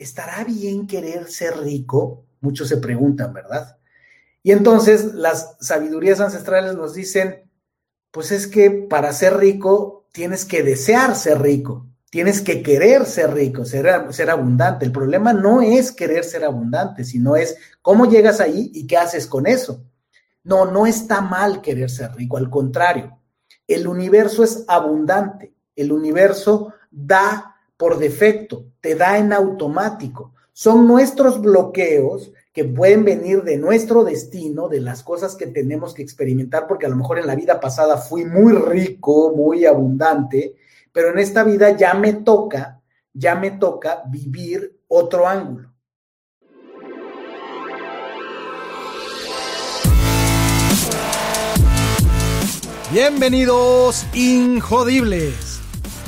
¿estará bien querer ser rico? Muchos se preguntan, ¿verdad? Y entonces las sabidurías ancestrales nos dicen, pues es que para ser rico tienes que desear ser rico, tienes que querer ser rico, ser, ser abundante. El problema no es querer ser abundante, sino es cómo llegas ahí y qué haces con eso. No, no está mal querer ser rico, al contrario, el universo es abundante, el universo da por defecto, te da en automático. Son nuestros bloqueos que pueden venir de nuestro destino, de las cosas que tenemos que experimentar, porque a lo mejor en la vida pasada fui muy rico, muy abundante, pero en esta vida ya me toca, ya me toca vivir otro ángulo. Bienvenidos, Injodibles.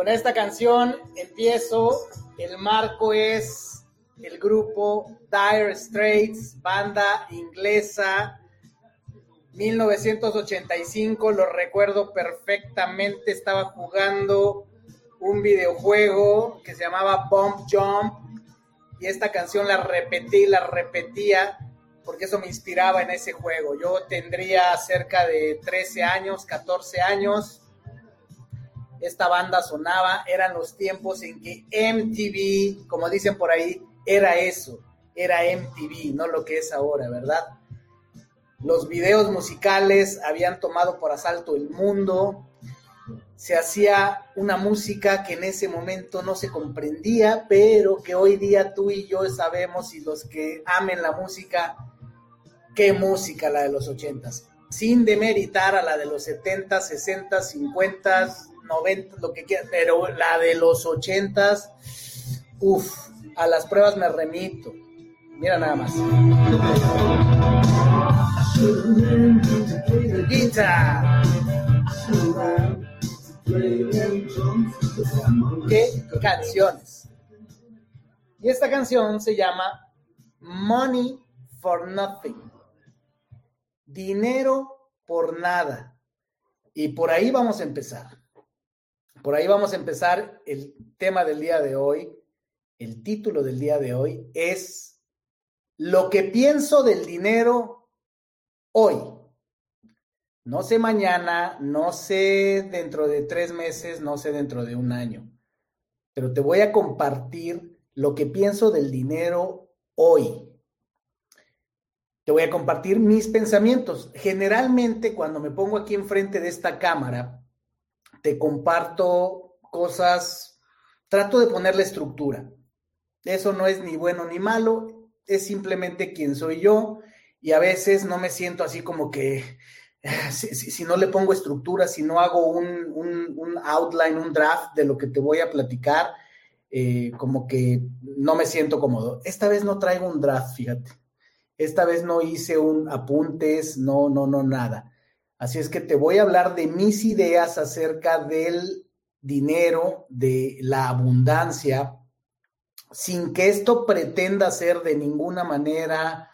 Con esta canción empiezo, el marco es el grupo Dire Straits, banda inglesa, 1985, lo recuerdo perfectamente, estaba jugando un videojuego que se llamaba Bomb Jump. Y esta canción la repetí, la repetía porque eso me inspiraba en ese juego. Yo tendría cerca de 13 años, 14 años esta banda sonaba, eran los tiempos en que MTV, como dicen por ahí, era eso, era MTV, no lo que es ahora, ¿verdad? Los videos musicales habían tomado por asalto el mundo, se hacía una música que en ese momento no se comprendía, pero que hoy día tú y yo sabemos y los que amen la música, qué música la de los ochentas, sin demeritar a la de los 70, 60, 50, 90, lo que quieras, pero la de los 80, uff, a las pruebas me remito. Mira nada más. ¿Qué canciones? Y esta canción se llama Money for Nothing. Dinero por nada. Y por ahí vamos a empezar. Por ahí vamos a empezar el tema del día de hoy. El título del día de hoy es Lo que pienso del dinero hoy. No sé mañana, no sé dentro de tres meses, no sé dentro de un año, pero te voy a compartir lo que pienso del dinero hoy. Te voy a compartir mis pensamientos. Generalmente cuando me pongo aquí enfrente de esta cámara, te comparto cosas, trato de ponerle estructura. Eso no es ni bueno ni malo, es simplemente quien soy yo y a veces no me siento así como que si, no le pongo estructura, si no hago un, outline, un draft de lo que te voy a platicar, eh, como que no me siento cómodo. Esta vez no traigo un draft, fíjate. Esta vez no hice un apuntes, no, no, no, nada. Así es que te voy a hablar de mis ideas acerca del dinero, de la abundancia, sin que esto pretenda ser de ninguna manera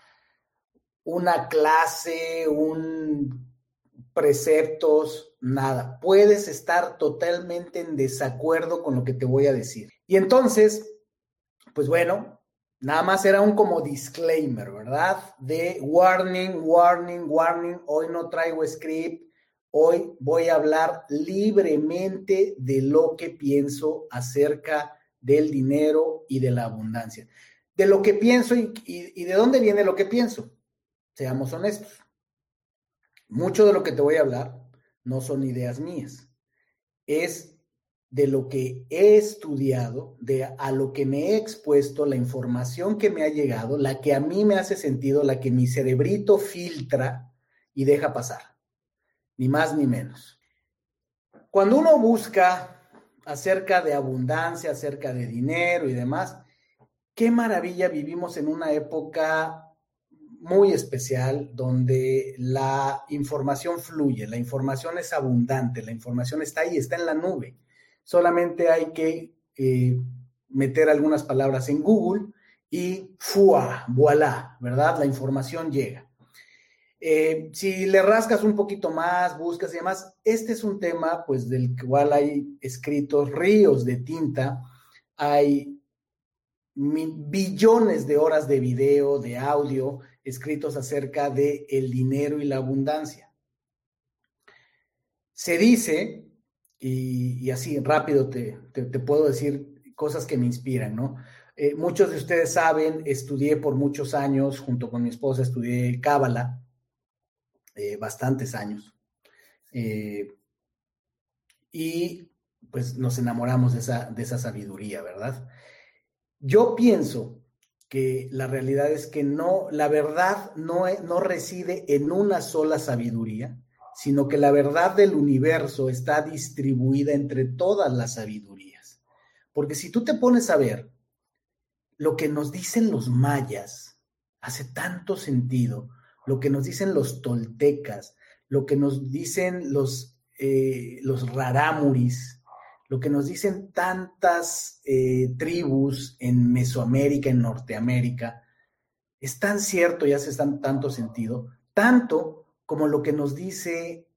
una clase, un preceptos, nada. Puedes estar totalmente en desacuerdo con lo que te voy a decir. Y entonces, pues bueno, nada más era un como disclaimer, ¿verdad? De warning, warning, warning, hoy no traigo script, hoy voy a hablar libremente de lo que pienso acerca del dinero y de la abundancia. De lo que pienso y, y de dónde viene lo que pienso seamos honestos. Mucho de lo que te voy a hablar no son ideas mías, es de lo que he estudiado, de a lo que me he expuesto, la información que me ha llegado, la que a mí me hace sentido, la que mi cerebrito filtra y deja pasar, ni más ni menos. Cuando uno busca acerca de abundancia, acerca de dinero y demás, qué maravilla vivimos en una época muy especial donde la información fluye, la información es abundante, la información está ahí, está en la nube. Solamente hay que eh, meter algunas palabras en Google y ¡fua! ¡Voilà! ¿Verdad? La información llega. Eh, si le rascas un poquito más, buscas y demás, este es un tema pues del cual hay escritos ríos de tinta, hay billones de horas de video, de audio, escritos acerca de el dinero y la abundancia. Se dice, y, así rápido te, puedo decir cosas que me inspiran, ¿no? Eh, muchos de ustedes saben, estudié por muchos años, junto con mi esposa, estudié Cábala, eh, bastantes años. Eh, y pues nos enamoramos de esa, de esa sabiduría, ¿verdad? Yo pienso que la realidad es que no, la verdad no, no reside en una sola sabiduría, sino que la verdad del universo está distribuida entre todas las sabidurías. Porque si tú te pones a ver lo que nos dicen los mayas, hace tanto sentido, lo que nos dicen los toltecas, lo que nos dicen los, eh, los rarámuris, lo que nos dicen tantas eh, tribus en Mesoamérica, en Norteamérica, es tan cierto y hace tan, tanto sentido, tanto como lo que nos dice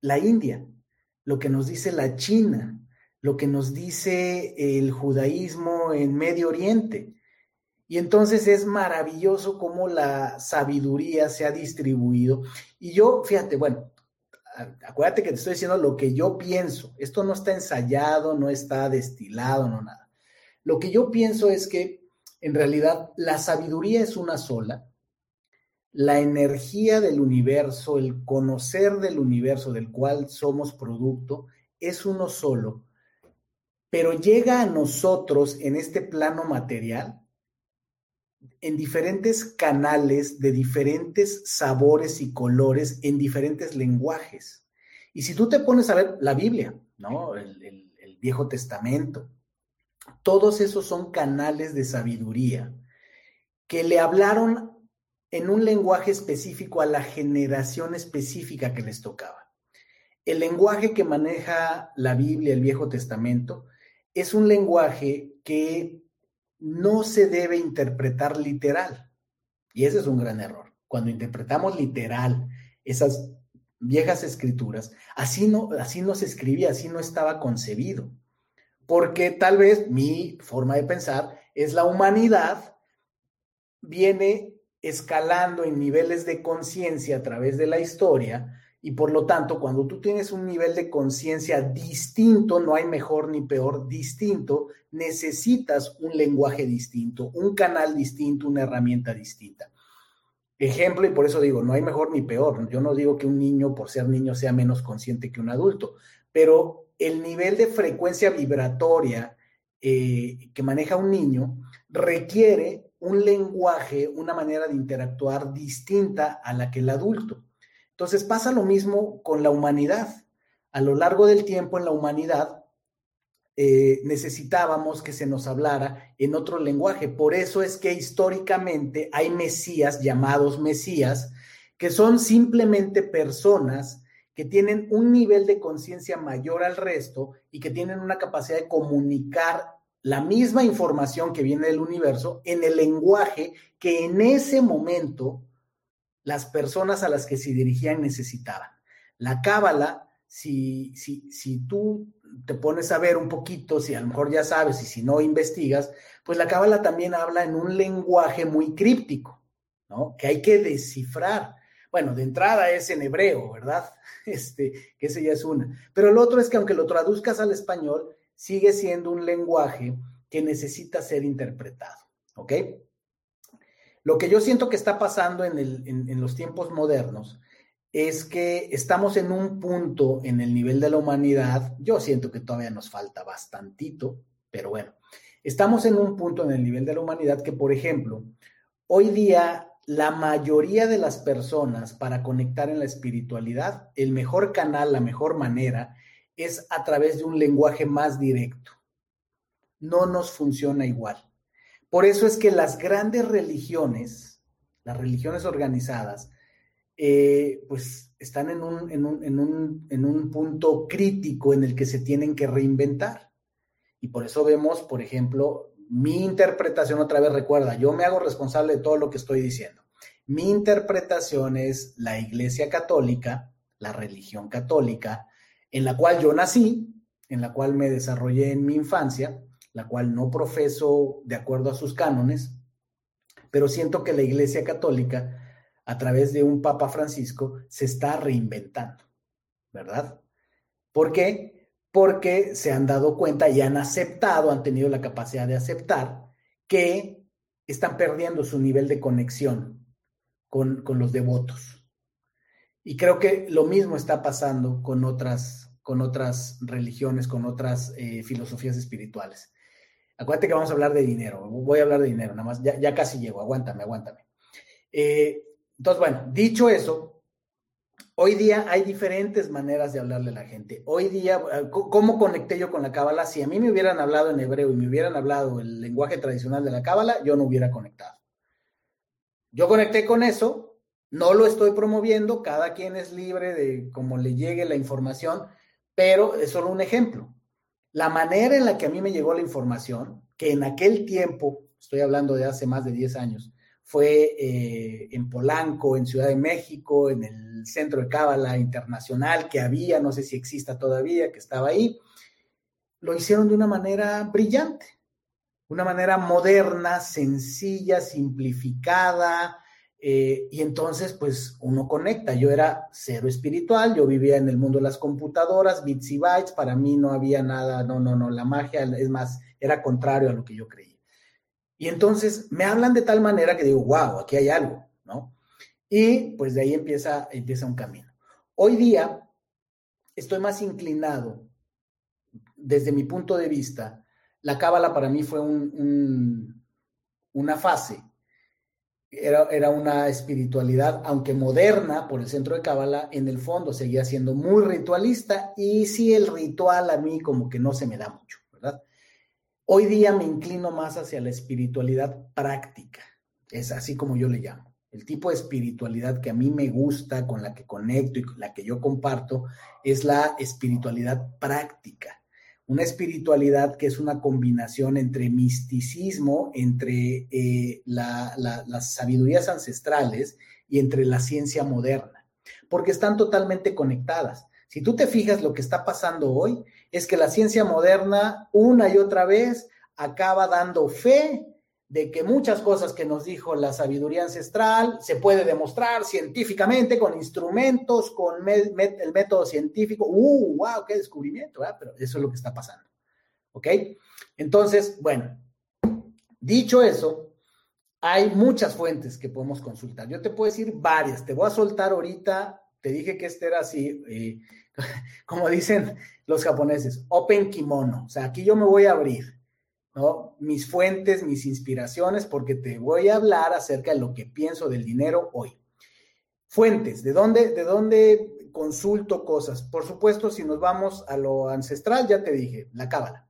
la India, lo que nos dice la China, lo que nos dice el judaísmo en Medio Oriente. Y entonces es maravilloso cómo la sabiduría se ha distribuido. Y yo, fíjate, bueno, acuérdate que te estoy diciendo lo que yo pienso. Esto no está ensayado, no está destilado, no nada. Lo que yo pienso es que en realidad la sabiduría es una sola. La energía del universo, el conocer del universo del cual somos producto, es uno solo, pero llega a nosotros en este plano material en diferentes canales de diferentes sabores y colores en diferentes lenguajes. Y si tú te pones a ver la Biblia, ¿no? El, el, Viejo Testamento, todos esos son canales de sabiduría que le hablaron en un lenguaje específico a la generación específica que les tocaba. El lenguaje que maneja la Biblia, el Viejo Testamento, es un lenguaje que no se debe interpretar literal. Y ese es un gran error. Cuando interpretamos literal esas viejas escrituras, así no, así no se escribía, así no estaba concebido. Porque tal vez mi forma de pensar es la humanidad viene escalando en niveles de conciencia a través de la historia y por lo tanto, cuando tú tienes un nivel de conciencia distinto, no hay mejor ni peor, distinto, necesitas un lenguaje distinto, un canal distinto, una herramienta distinta. Ejemplo, y por eso digo, no hay mejor ni peor. Yo no digo que un niño, por ser niño, sea menos consciente que un adulto, pero el nivel de frecuencia vibratoria eh, que maneja un niño requiere un lenguaje, una manera de interactuar distinta a la que el adulto. Entonces pasa lo mismo con la humanidad. A lo largo del tiempo en la humanidad eh, necesitábamos que se nos hablara en otro lenguaje. Por eso es que históricamente hay mesías llamados mesías, que son simplemente personas que tienen un nivel de conciencia mayor al resto y que tienen una capacidad de comunicar la misma información que viene del universo en el lenguaje que en ese momento las personas a las que se dirigían necesitaban. La cábala, si, si, si tú te pones a ver un poquito, si a lo mejor ya sabes y si no investigas, pues la cábala también habla en un lenguaje muy críptico, ¿no? Que hay que descifrar. Bueno, de entrada es en hebreo, ¿verdad? Este, que ese ya es una. Pero lo otro es que aunque lo traduzcas al español, sigue siendo un lenguaje que necesita ser interpretado, ¿ok? Lo que yo siento que está pasando en, en, los tiempos modernos es que estamos en un punto en el nivel de la humanidad, yo siento que todavía nos falta bastantito, pero bueno, estamos en un punto en el nivel de la humanidad que, por ejemplo, hoy día la mayoría de las personas para conectar en la espiritualidad, el mejor canal, la mejor manera es a través de un lenguaje más directo. No nos funciona igual. Por eso es que las grandes religiones, las religiones organizadas, eh, pues están en un, en, un, en, un, en un punto crítico en el que se tienen que reinventar. Y por eso vemos, por ejemplo, mi interpretación, otra vez recuerda, yo me hago responsable de todo lo que estoy diciendo. Mi interpretación es la Iglesia Católica, la religión católica, en la cual yo nací, en la cual me desarrollé en mi infancia, la cual no profeso de acuerdo a sus cánones, pero siento que la Iglesia Católica, a través de un Papa Francisco, se está reinventando, ¿verdad? ¿Por qué? Porque se han dado cuenta y han aceptado, han tenido la capacidad de aceptar que están perdiendo su nivel de conexión con, con los devotos. Y creo que lo mismo está pasando con otras, con otras religiones, con otras eh, filosofías espirituales. Acuérdate que vamos a hablar de dinero. Voy a hablar de dinero, nada más. Ya, casi llego. Aguántame, aguántame. Eh, entonces, bueno, dicho eso, hoy día hay diferentes maneras de hablarle a la gente. Hoy día, eh, ¿cómo conecté yo con la cábala? Si a mí me hubieran hablado en hebreo y me hubieran hablado el lenguaje tradicional de la cábala, yo no hubiera conectado. Yo conecté con eso no lo estoy promoviendo, cada quien es libre de cómo le llegue la información, pero es solo un ejemplo. La manera en la que a mí me llegó la información, que en aquel tiempo, estoy hablando de hace más de 10 años, fue eh, en Polanco, en Ciudad de México, en el Centro de Cábala Internacional que había, no sé si exista todavía, que estaba ahí, lo hicieron de una manera brillante, una manera moderna, sencilla, simplificada, eh, y entonces, pues uno conecta. Yo era cero espiritual, yo vivía en el mundo de las computadoras, bits y bytes, para mí no había nada, no, no, no, la magia, es más, era contrario a lo que yo creía. Y entonces me hablan de tal manera que digo, wow, aquí hay algo, ¿no? Y pues de ahí empieza, empieza un camino. Hoy día estoy más inclinado, desde mi punto de vista, la cábala para mí fue un, una fase era, una espiritualidad, aunque moderna por el centro de Cábala, en el fondo seguía siendo muy ritualista y sí el ritual a mí como que no se me da mucho, ¿verdad? Hoy día me inclino más hacia la espiritualidad práctica, es así como yo le llamo. El tipo de espiritualidad que a mí me gusta, con la que conecto y con la que yo comparto, es la espiritualidad práctica una espiritualidad que es una combinación entre misticismo, entre eh, las sabidurías ancestrales y entre la ciencia moderna, porque están totalmente conectadas. Si tú te fijas, lo que está pasando hoy es que la ciencia moderna una y otra vez acaba dando fe de que muchas cosas que nos dijo la sabiduría ancestral se puede demostrar científicamente con instrumentos, con el método científico. ¡Uh, wow! ¡Qué descubrimiento! Pero eso es lo que está pasando. ¿Ok? Entonces, bueno, dicho eso, hay muchas fuentes que podemos consultar. Yo te puedo decir varias. Te voy a soltar ahorita. Te dije que este era así, eh, como dicen los japoneses, open kimono. O sea, aquí yo me voy a abrir ¿no? Mis fuentes, mis inspiraciones, porque te voy a hablar acerca de lo que pienso del dinero hoy. Fuentes, ¿de dónde, de dónde consulto cosas? Por supuesto, si nos vamos a lo ancestral, ya te dije, la Cábala,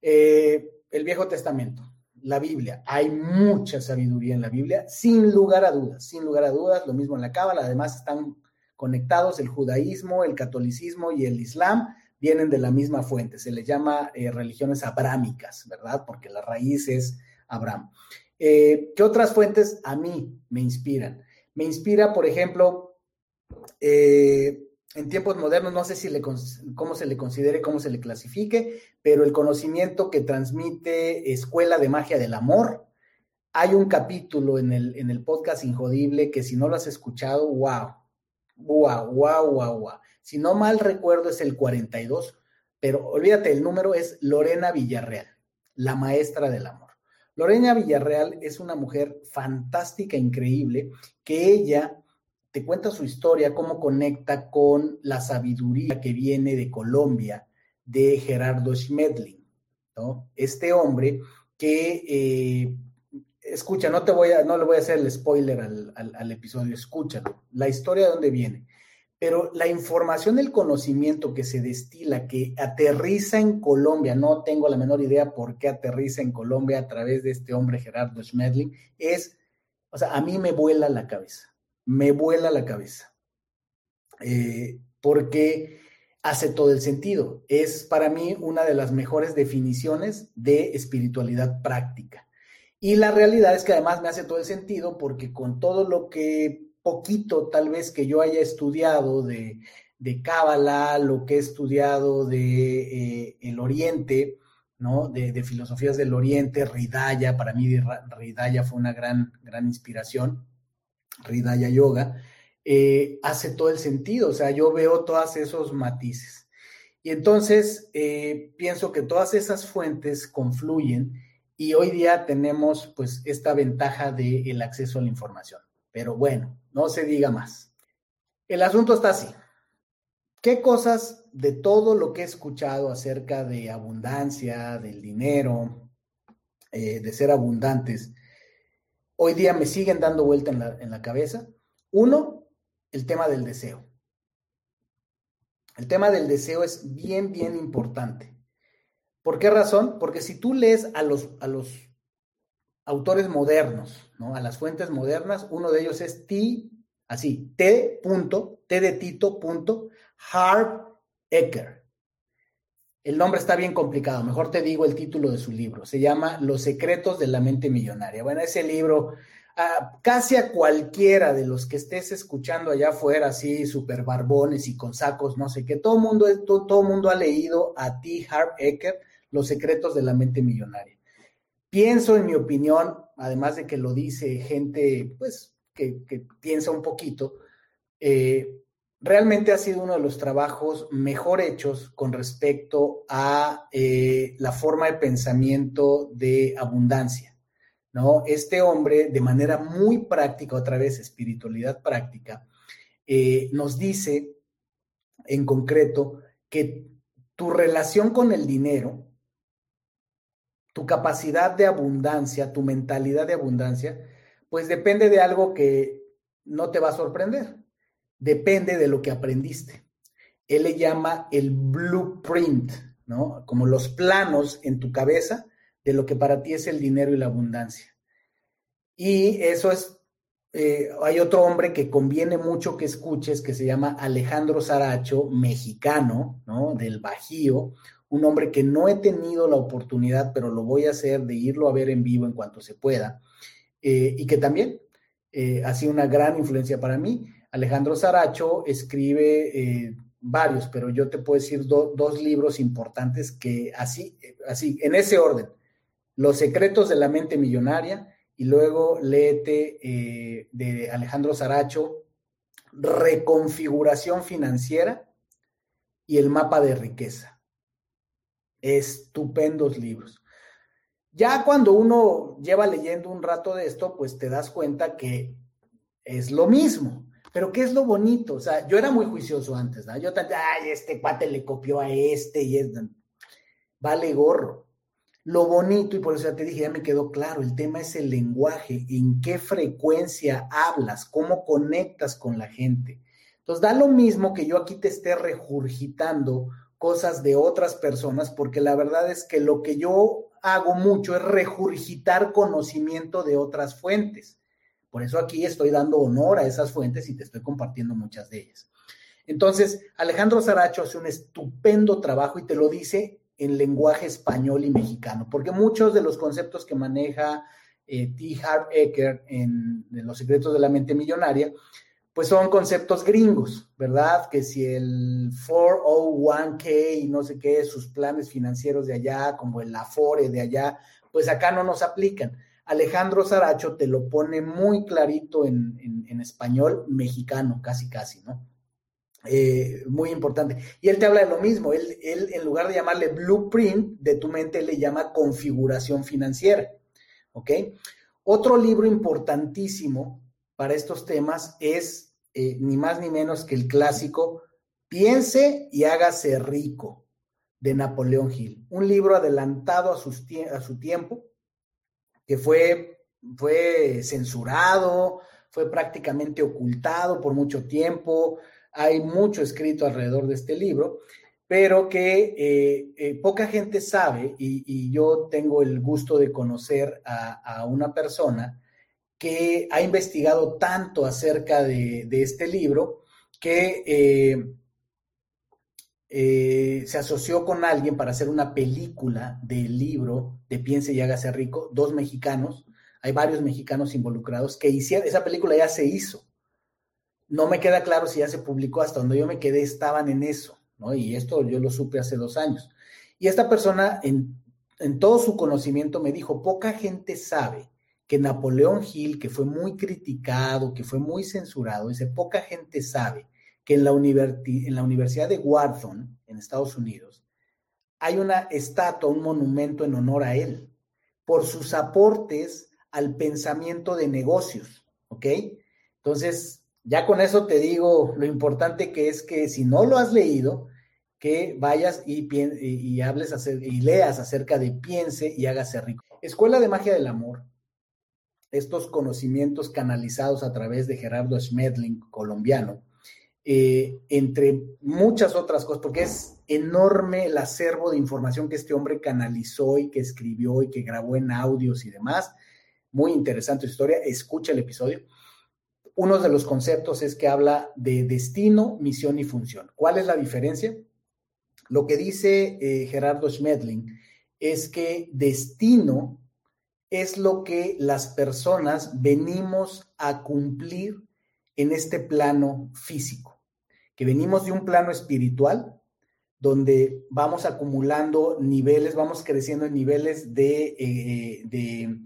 eh, el Viejo Testamento, la Biblia. Hay mucha sabiduría en la Biblia, sin lugar a dudas, sin lugar a dudas, lo mismo en la Cábala, además están conectados el judaísmo, el catolicismo y el islam vienen de la misma fuente. Se les llama eh, religiones abrámicas, ¿verdad? Porque la raíz es Abraham. Eh, ¿Qué otras fuentes a mí me inspiran? Me inspira, por ejemplo, eh, en tiempos modernos, no sé si le, cómo se le considere, cómo se le clasifique, pero el conocimiento que transmite Escuela de Magia del Amor. Hay un capítulo en el, en el podcast Injodible que si no lo has escuchado, wow, wow, wow, wow, wow. Si no mal recuerdo es el 42, pero olvídate, el número es Lorena Villarreal, la maestra del amor. Lorena Villarreal es una mujer fantástica, increíble, que ella te cuenta su historia, cómo conecta con la sabiduría que viene de Colombia, de Gerardo Schmedling, ¿no? Este hombre que, eh, escucha, no te voy a, no le voy a hacer el spoiler al, al episodio, escúchalo, la historia de dónde viene pero la información, el conocimiento que se destila, que aterriza en Colombia, no tengo la menor idea por qué aterriza en Colombia a través de este hombre Gerardo Schmedling, es, o sea, a mí me vuela la cabeza, me vuela la cabeza, eh, porque hace todo el sentido. Es para mí una de las mejores definiciones de espiritualidad práctica. Y la realidad es que además me hace todo el sentido porque con todo lo que poquito tal vez que yo haya estudiado de, de lo que he estudiado de eh, el Oriente, ¿no? De, filosofías del Oriente, Ridaya, para mí Ridaya fue una gran, gran inspiración, Ridaya Yoga, eh, hace todo el sentido, o sea, yo veo todos esos matices. Y entonces eh, pienso que todas esas fuentes confluyen y hoy día tenemos pues esta ventaja del acceso a la información. Pero bueno, no se diga más. El asunto está así. ¿Qué cosas de todo lo que he escuchado acerca de abundancia, del dinero, eh, de ser abundantes, hoy día me siguen dando vuelta en la, en la cabeza? Uno, el tema del deseo. El tema del deseo es bien, bien importante. ¿Por qué razón? Porque si tú lees a los, a los autores modernos, ¿no? A las fuentes modernas, uno de ellos es T, así, T. T de Tito. Harp Ecker. El nombre está bien complicado, mejor te digo el título de su libro. Se llama Los secretos de la mente millonaria. Bueno, ese libro, casi a cualquiera de los que estés escuchando allá afuera, así, súper barbones y con sacos, no sé qué, todo mundo, todo, todo mundo ha leído a T. Harp Ecker, Los secretos de la mente millonaria. Pienso, en mi opinión, además de que lo dice gente, pues, que, piensa un poquito, eh, realmente ha sido uno de los trabajos mejor hechos con respecto a eh, la forma de pensamiento de abundancia, ¿no? Este hombre, de manera muy práctica, otra vez espiritualidad práctica, eh, nos dice en concreto que tu relación con el dinero tu capacidad de abundancia, tu mentalidad de abundancia, pues depende de algo que no te va a sorprender. Depende de lo que aprendiste. Él le llama el blueprint, ¿no? Como los planos en tu cabeza de lo que para ti es el dinero y la abundancia. Y eso es, eh, hay otro hombre que conviene mucho que escuches, que se llama Alejandro Saracho, mexicano, ¿no? Del Bajío, un hombre que no he tenido la oportunidad, pero lo voy a hacer de irlo a ver en vivo en cuanto se pueda, eh, y que también eh, ha sido una gran influencia para mí. Alejandro Saracho escribe eh, varios, pero yo te puedo decir dos libros importantes que así, así, en ese orden, Los secretos de la mente millonaria, y luego léete de Alejandro Saracho, Reconfiguración financiera y el mapa de riqueza estupendos libros. Ya cuando uno lleva leyendo un rato de esto, pues te das cuenta que es lo mismo. Pero ¿qué es lo bonito? O sea, yo era muy juicioso antes, ¿no? Yo, ay, este cuate le copió a este y es... Vale gorro. Lo bonito, y por eso ya te dije, ya me quedó claro, el tema es el lenguaje, en qué frecuencia hablas, cómo conectas con la gente. Entonces, da lo mismo que yo aquí te esté regurgitando cosas de otras personas, porque la verdad es que lo que yo hago mucho es regurgitar conocimiento de otras fuentes. Por eso aquí estoy dando honor a esas fuentes y te estoy compartiendo muchas de ellas. Entonces, Alejandro Saracho hace un estupendo trabajo y te lo dice en lenguaje español y mexicano, porque muchos de los conceptos que maneja eh, T. Harv Eker en, en Los secretos de la mente millonaria, pues son conceptos gringos, ¿verdad? Que si el 401k y no sé qué, sus planes financieros de allá, como el Afore de allá, pues acá no nos aplican. Alejandro Saracho te lo pone muy clarito en, español mexicano, casi, casi, ¿no? Eh, muy importante. Y él te habla de lo mismo, él, él en lugar de llamarle blueprint de tu mente, le llama configuración financiera, ¿ok? Otro libro importantísimo para estos temas es eh, ni más ni menos que el clásico Piense y hágase rico de Napoleón Hill, un libro adelantado a, su tiempo, que fue, fue censurado, fue prácticamente ocultado por mucho tiempo, hay mucho escrito alrededor de este libro, pero que eh, eh, poca gente sabe, y, yo tengo el gusto de conocer a una persona que ha investigado tanto acerca de, este libro que eh, eh, se asoció con alguien para hacer una película del libro de Piense y hágase rico, dos mexicanos, hay varios mexicanos involucrados que hicieron, esa película ya se hizo. No me queda claro si ya se publicó, hasta donde yo me quedé estaban en eso, ¿no? Y esto yo lo supe hace dos años. Y esta persona, en, en todo su conocimiento, me dijo, poca gente sabe que Napoleón Hill, que fue muy criticado, que fue muy censurado, dice, poca gente sabe que en la, en la Universidad de Wharton, en Estados Unidos, hay una estatua, un monumento en honor a él, por sus aportes al pensamiento de negocios, ¿ok? Entonces, ya con eso te digo lo importante que es que si no lo has leído, que vayas y, y, hables y leas acerca de piense y hágase rico. Escuela de Magia del Amor estos conocimientos canalizados a través de Gerardo Schmedling, colombiano, eh, entre muchas otras cosas, porque es enorme el acervo de información que este hombre canalizó y que escribió y que grabó en audios y demás. Muy interesante historia, escucha el episodio. Uno de los conceptos es que habla de destino, misión y función. ¿Cuál es la diferencia? Lo que dice eh, Gerardo Schmedling es que destino es lo que las personas venimos a cumplir en este plano físico, que venimos de un plano espiritual, donde vamos acumulando niveles, vamos creciendo en niveles de, eh, de,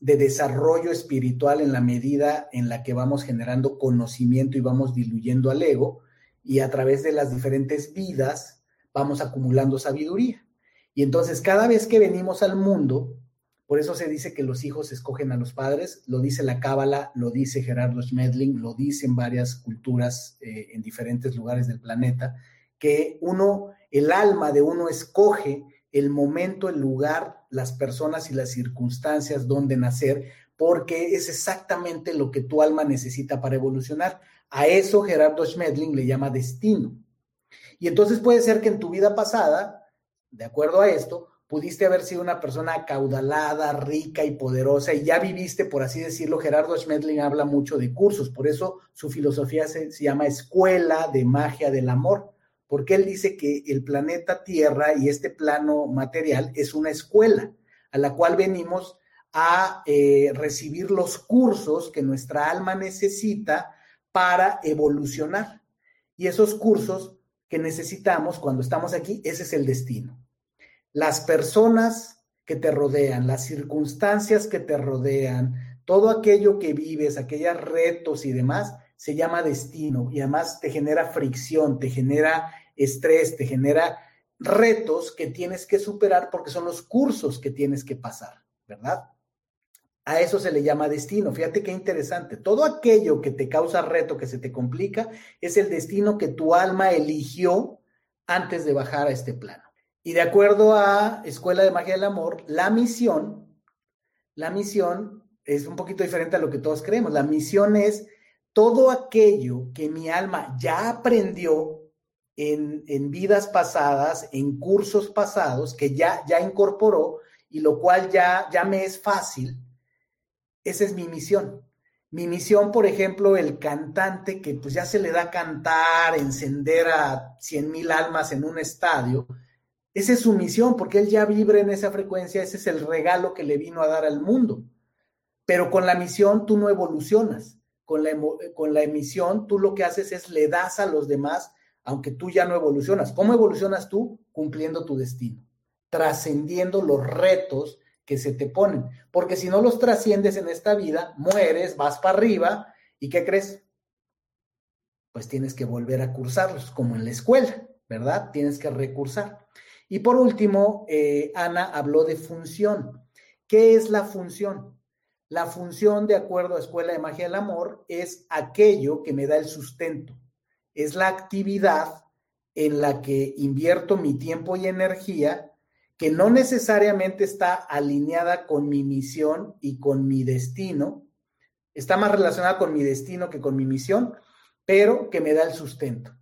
de, desarrollo espiritual en la medida en la que vamos generando conocimiento y vamos diluyendo al ego, y a través de las diferentes vidas vamos acumulando sabiduría. Y entonces cada vez que venimos al mundo, por eso se dice que los hijos escogen a los padres, lo dice la Cábala, lo dice Gerardo Schmedling, lo dicen varias culturas eh, en diferentes lugares del planeta, que uno, el alma de uno escoge el momento, el lugar, las personas y las circunstancias donde nacer, porque es exactamente lo que tu alma necesita para evolucionar. A eso Gerardo Schmedling le llama destino. Y entonces puede ser que en tu vida pasada, de acuerdo a esto, pudiste haber sido una persona acaudalada, rica y poderosa y ya viviste, por así decirlo, Gerardo Schmedling habla mucho de cursos, por eso su filosofía se, llama Escuela de Magia del Amor, porque él dice que el planeta Tierra y este plano material es una escuela a la cual venimos a eh, recibir los cursos que nuestra alma necesita para evolucionar. Y esos cursos que necesitamos cuando estamos aquí, ese es el destino las personas que te rodean, las circunstancias que te rodean, todo aquello que vives, aquellos retos y demás, se llama destino y además te genera fricción, te genera estrés, te genera retos que tienes que superar porque son los cursos que tienes que pasar, ¿verdad? A eso se le llama destino. Fíjate qué interesante. Todo aquello que te causa reto, que se te complica, es el destino que tu alma eligió antes de bajar a este plano. Y de acuerdo a Escuela de Magia del Amor, la misión, la misión es un poquito diferente a lo que todos creemos. La misión es todo aquello que mi alma ya aprendió en, vidas pasadas, en cursos pasados, que ya, ya incorporó y lo cual ya, ya me es fácil. Esa es mi misión. Mi misión, por ejemplo, el cantante que pues ya se le da cantar, encender a cien mil almas en un estadio, esa es su misión, porque él ya vibra en esa frecuencia, ese es el regalo que le vino a dar al mundo. Pero con la misión tú no evolucionas. Con la, con la emisión tú lo que haces es le das a los demás, aunque tú ya no evolucionas. ¿Cómo evolucionas tú? Cumpliendo tu destino, trascendiendo los retos que se te ponen. Porque si no los trasciendes en esta vida, mueres, vas para arriba y ¿qué crees? Pues tienes que volver a cursarlos, como en la escuela, ¿verdad? Tienes que recursar. Y por último, eh, Ana habló de función. ¿Qué es la función? La función, de acuerdo a Escuela de Magia del Amor, es aquello que me da el sustento. Es la actividad en la que invierto mi tiempo y energía que no necesariamente está alineada con mi misión y con mi destino, está más relacionada con mi destino que con mi misión, pero que me da el sustento.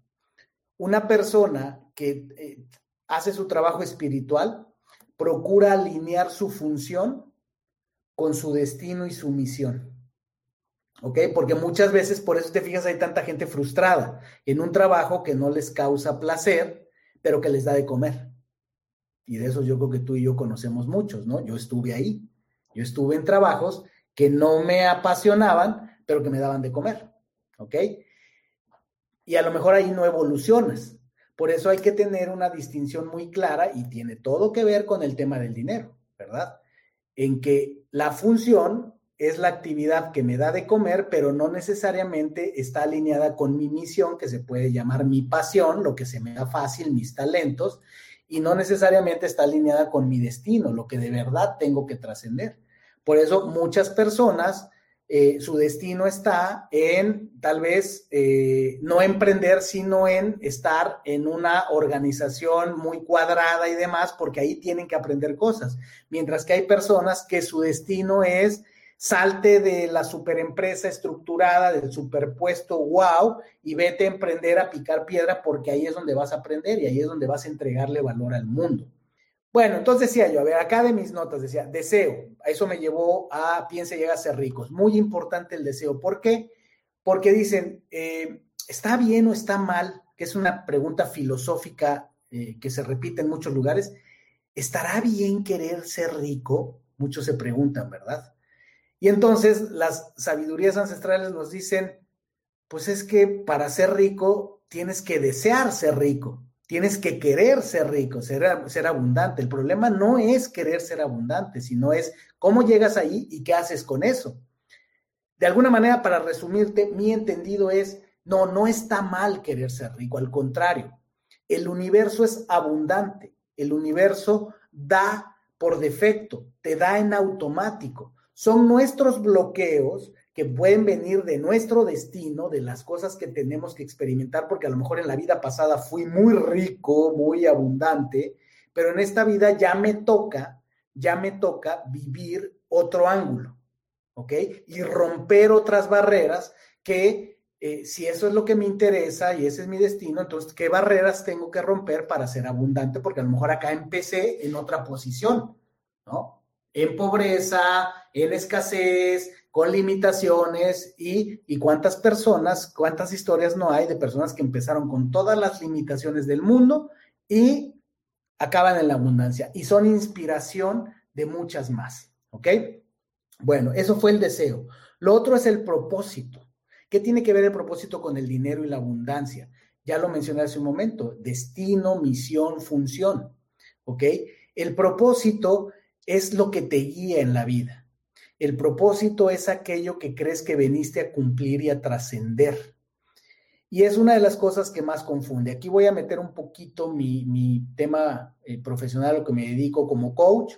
Una persona que eh, hace su trabajo espiritual procura alinear su función con su destino y su misión. ¿Ok? Porque muchas veces, por eso te fijas, hay tanta gente frustrada en un trabajo que no les causa placer, pero que les da de comer. Y de eso yo creo que tú y yo conocemos muchos, ¿no? Yo estuve ahí. Yo estuve en trabajos que no me apasionaban, pero que me daban de comer. ¿Ok? Y a lo mejor ahí no evolucionas. Por eso hay que tener una distinción muy clara y tiene todo que ver con el tema del dinero, ¿verdad? En que la función es la actividad que me da de comer, pero no necesariamente está alineada con mi misión, que se puede llamar mi pasión, lo que se me da fácil, mis talentos, y no necesariamente está alineada con mi destino, lo que de verdad tengo que trascender. Por eso muchas personas, eh, su destino está en tal vez eh, no emprender, sino en estar en una organización muy cuadrada y demás, porque ahí tienen que aprender cosas. Mientras que hay personas que su destino es salte de la superempresa estructurada, del superpuesto wow, y vete a emprender a picar piedra porque ahí es donde vas a aprender y ahí es donde vas a entregarle valor al mundo. Bueno, entonces decía yo, a ver, acá de mis notas decía, deseo, eso me llevó a piensa llega a ser ricos. Muy importante el deseo. ¿Por qué? Porque dicen, eh, ¿está bien o está mal? Que es una pregunta filosófica eh, que se repite en muchos lugares. ¿Estará bien querer ser rico? Muchos se preguntan, ¿verdad? Y entonces las sabidurías ancestrales nos dicen, pues es que para ser rico tienes que desear ser rico, tienes que querer ser rico, ser, ser abundante. El problema no es querer ser abundante, sino es cómo llegas ahí y qué haces con eso. De alguna manera, para resumirte, mi entendido es, no, no está mal querer ser rico, al contrario, el universo es abundante, el universo da por defecto, te da en automático son nuestros bloqueos que pueden venir de nuestro destino, de las cosas que tenemos que experimentar, porque a lo mejor en la vida pasada fui muy rico, muy abundante, pero en esta vida ya me toca, ya me toca vivir otro ángulo, ¿ok? Y romper otras barreras que eh, si eso es lo que me interesa y ese es mi destino, entonces, ¿qué barreras tengo que romper para ser abundante? Porque a lo mejor acá empecé en otra posición, ¿no? en pobreza, en escasez, con limitaciones y, y, cuántas personas, cuántas historias no hay de personas que empezaron con todas las limitaciones del mundo y acaban en la abundancia y son inspiración de muchas más, ¿ok? Bueno, eso fue el deseo. Lo otro es el propósito. ¿Qué tiene que ver el propósito con el dinero y la abundancia? Ya lo mencioné hace un momento, destino, misión, función, ¿ok? El propósito es lo que te guía en la vida. El propósito es aquello que crees que veniste a cumplir y a trascender. Y es una de las cosas que más confunde. Aquí voy a meter un poquito mi, tema eh, profesional, lo que me dedico como coach.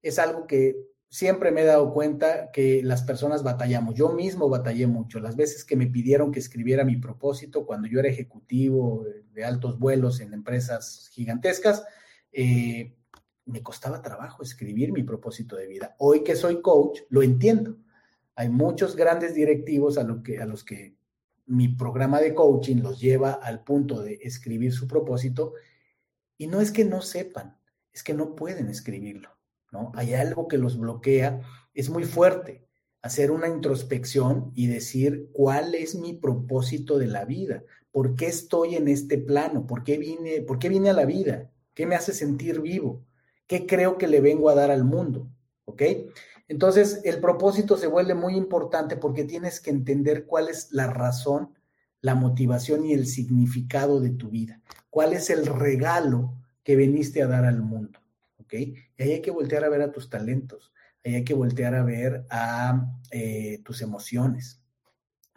Es algo que siempre me he dado cuenta que las personas batallamos. Yo mismo batallé mucho. Las veces que me pidieron que escribiera mi propósito cuando yo era ejecutivo de altos vuelos en empresas gigantescas, eh, me costaba trabajo escribir mi propósito de vida. Hoy que soy coach, lo entiendo. Hay muchos grandes directivos a, que, a los que mi programa de coaching los lleva al punto de escribir su propósito y no es que no sepan, es que no pueden escribirlo, ¿no? Hay algo que los bloquea, es muy fuerte. hacer una introspección y decir cuál es mi propósito de la vida, por qué estoy en este plano, por qué vine, por qué vine a la vida, qué me hace sentir vivo, qué creo que le vengo a dar al mundo, ¿ok? Entonces, el propósito se vuelve muy importante porque tienes que entender cuál es la razón, la motivación y el significado de tu vida, cuál es el regalo que viniste a dar al mundo, ¿ok? Y ahí hay que voltear a ver a tus talentos, ahí hay que voltear a ver a eh, tus emociones,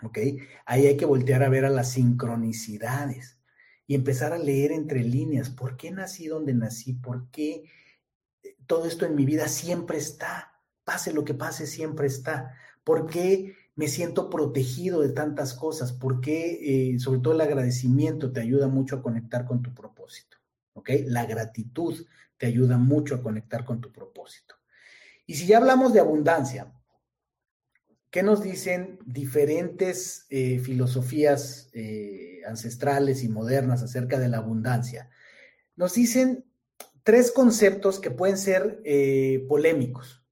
¿ok? Ahí hay que voltear a ver a las sincronicidades y empezar a leer entre líneas, ¿por qué nací donde nací? ¿Por qué todo esto en mi vida siempre está? Pase lo que pase, siempre está. ¿Por qué me siento protegido de tantas cosas? ¿Por qué, eh, sobre todo el agradecimiento, te ayuda mucho a conectar con tu propósito? ¿Ok? La gratitud te ayuda mucho a conectar con tu propósito. Y si ya hablamos de abundancia, ¿qué nos dicen diferentes eh, filosofías eh, ancestrales y modernas acerca de la abundancia? Nos dicen tres conceptos que pueden ser eh, polémicos.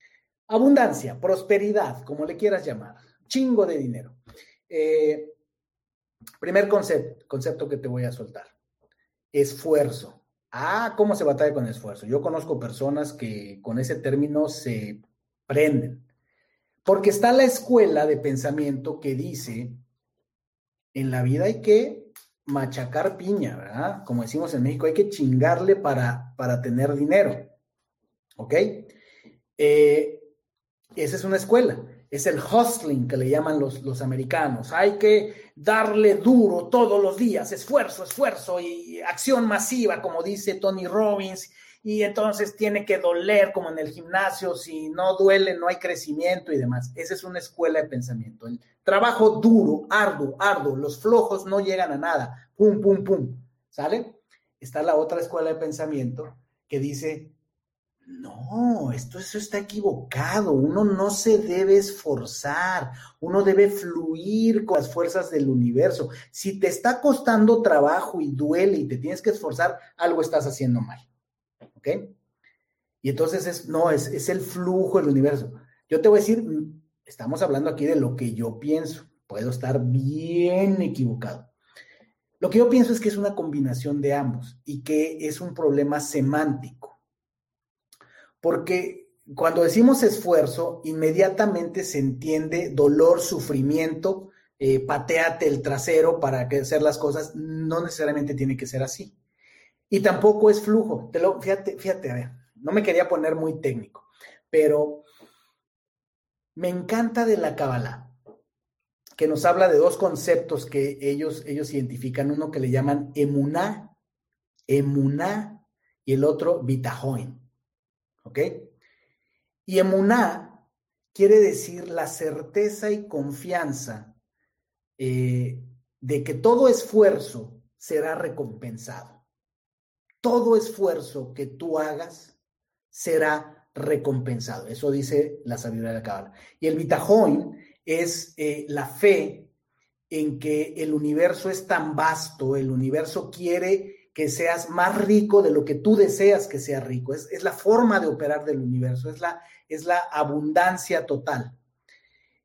Abundancia, prosperidad, como le quieras llamar, chingo de dinero. primer concepto, concepto que te voy a soltar, esfuerzo. Ah, ¿cómo se batalla con esfuerzo? Yo conozco personas que con ese término se prenden. Porque está la escuela de pensamiento que dice, en la vida hay que machacar piña, ¿verdad? Como decimos en México, hay que chingarle para, para tener dinero. ¿Ok? Eh, esa es una escuela es el hustling que le llaman los, los americanos. Hay que darle duro todos los días, esfuerzo, esfuerzo y acción masiva, como dice Tony Robbins. Y entonces tiene que doler como en el gimnasio, si no duele no hay crecimiento y demás. Esa es una escuela de pensamiento. El trabajo duro, arduo, arduo, los flojos no llegan a nada. Pum, pum, pum. ¿Sale? Está la otra escuela de pensamiento que dice, no, esto eso está equivocado. Uno no se debe esforzar, uno debe fluir con las fuerzas del universo. Si te está costando trabajo y duele y te tienes que esforzar, algo estás haciendo mal. ¿Ok? Y entonces es, no, es, es el flujo del universo. Yo te voy a decir, estamos hablando aquí de lo que yo pienso. Puedo estar bien equivocado. Lo que yo pienso es que es una combinación de ambos y que es un problema semántico porque cuando decimos esfuerzo, inmediatamente se entiende dolor, sufrimiento, eh, pateate el trasero para hacer las cosas. No necesariamente tiene que ser así. Y tampoco es flujo. Te lo, fíjate, fíjate, a ver, no me quería poner muy técnico, pero me encanta de la Kabbalah que nos habla de dos conceptos que ellos, ellos identifican, uno que le llaman emuná, emuná, y el otro bitahoin. ¿Ok? Y emuná quiere decir la certeza y confianza eh, de que todo esfuerzo será recompensado. Todo esfuerzo que tú hagas será recompensado. Eso dice la sabiduría de la Cábala. Y el bitajón es eh, la fe en que el universo es tan vasto, el universo quiere que seas más rico de lo que tú deseas que sea rico. Es, la forma de operar del universo, es la, abundancia total.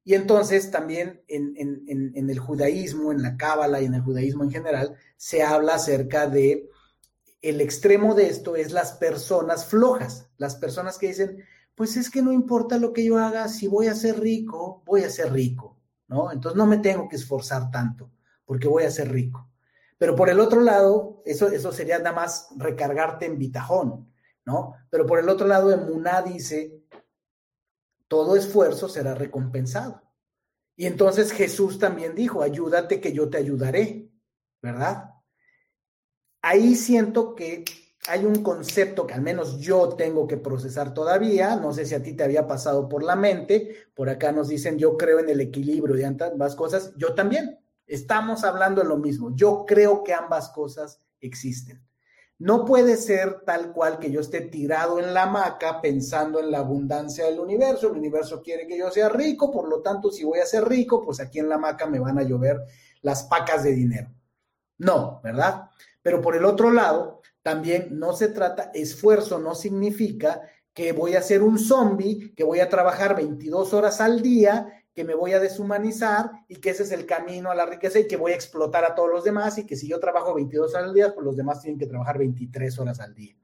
Y entonces también en, el judaísmo, en la cábala y en el judaísmo en general, se habla acerca de el extremo de esto es las personas flojas, las personas que dicen, pues es que no importa lo que yo haga, si voy a ser rico, voy a ser rico, ¿no? Entonces no me tengo que esforzar tanto, porque voy a ser rico. Pero por el otro lado, eso, eso sería nada más recargarte en bitajón, ¿no? Pero por el otro lado, Emuná dice, todo esfuerzo será recompensado. Y entonces Jesús también dijo, ayúdate que yo te ayudaré, ¿verdad? Ahí siento que hay un concepto que al menos yo tengo que procesar todavía, no sé si a ti te había pasado por la mente, por acá nos dicen yo creo en el equilibrio de ambas cosas, yo también, Estamos hablando de lo mismo. Yo creo que ambas cosas existen. No puede ser tal cual que yo esté tirado en la hamaca pensando en la abundancia del universo. El universo quiere que yo sea rico, por lo tanto, si voy a ser rico, pues aquí en la hamaca me van a llover las pacas de dinero. No, ¿verdad? Pero por el otro lado, también no se trata, esfuerzo no significa que voy a ser un zombie, que voy a trabajar 22 horas al día, que me voy a deshumanizar y que ese es el camino a la riqueza y que voy a explotar a todos los demás y que si yo trabajo 22 horas al día, pues los demás tienen que trabajar 23 horas al día.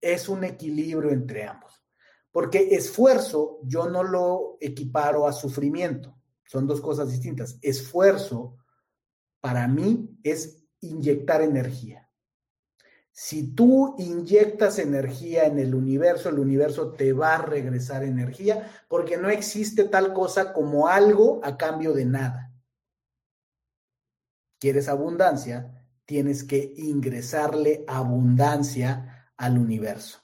Es un equilibrio entre ambos. Porque esfuerzo yo no lo equiparo a sufrimiento. Son dos cosas distintas. Esfuerzo para mí es inyectar energía. Si tú inyectas energía en el universo, el universo te va a regresar energía porque no existe tal cosa como algo a cambio de nada. ¿Quieres abundancia? Tienes que ingresarle abundancia al universo.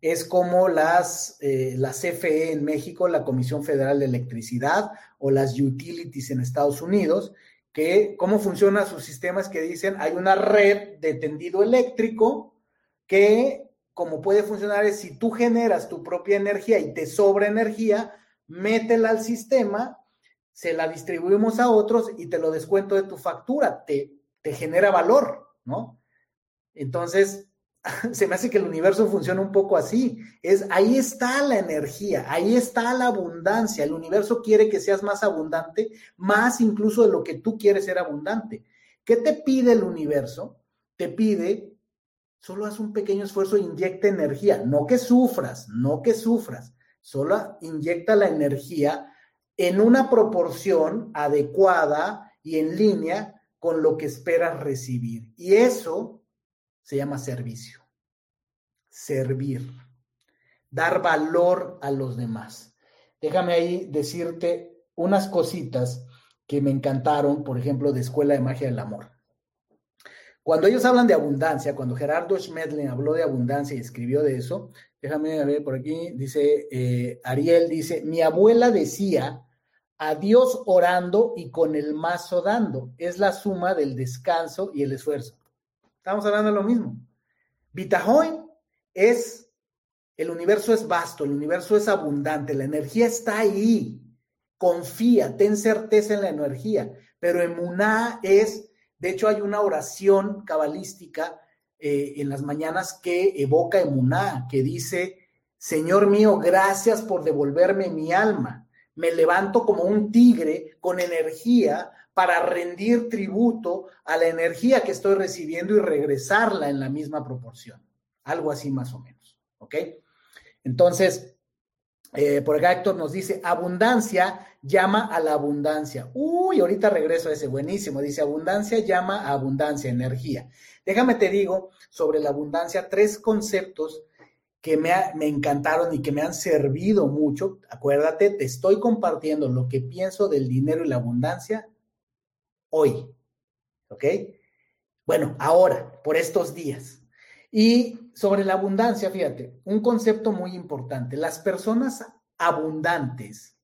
Es como las, eh, CFE en México, la Comisión Federal de Electricidad o las utilities en Estados Unidos, que cómo funciona sus sistemas que dicen hay una red de tendido eléctrico que como puede funcionar es si tú generas tu propia energía y te sobra energía, métela al sistema, se la distribuimos a otros y te lo descuento de tu factura, te, te genera valor, ¿no? Entonces, se me hace que el universo funciona un poco así. Es ahí está la energía, ahí está la abundancia. El universo quiere que seas más abundante, más incluso de lo que tú quieres ser abundante. ¿Qué te pide el universo? Te pide solo haz un pequeño esfuerzo e inyecta energía, no que sufras, no que sufras, solo inyecta la energía en una proporción adecuada y en línea con lo que esperas recibir. Y eso se llama servicio. Servir. Dar valor a los demás. Déjame ahí decirte unas cositas que me encantaron, por ejemplo, de Escuela de Magia del Amor. Cuando ellos hablan de abundancia, cuando Gerardo Schmedlin habló de abundancia y escribió de eso, déjame ver por aquí, dice eh, Ariel, dice, mi abuela decía, a Dios orando y con el mazo dando, es la suma del descanso y el esfuerzo. Estamos hablando de lo mismo. Vitajoy es, el universo es vasto, el universo es abundante, la energía está ahí. Confía, ten certeza en la energía. Pero emuná es, de hecho hay una oración cabalística eh, en las mañanas que evoca emuná, que dice, Señor mío, gracias por devolverme mi alma. Me levanto como un tigre con energía para rendir tributo a la energía que estoy recibiendo y regresarla en la misma proporción. Algo así más o menos. ¿Ok? Entonces, eh, por acá Héctor nos dice, abundancia llama a la abundancia. Uy, ahorita regreso a ese, buenísimo. Dice, abundancia llama a abundancia, energía. Déjame te digo sobre la abundancia tres conceptos que me, me, encantaron y que me han servido mucho. Acuérdate, te estoy compartiendo lo que pienso del dinero y la abundancia hoy. ¿Ok? Bueno, ahora, por estos días. Y sobre la abundancia, fíjate, un concepto muy importante. Las personas abundantes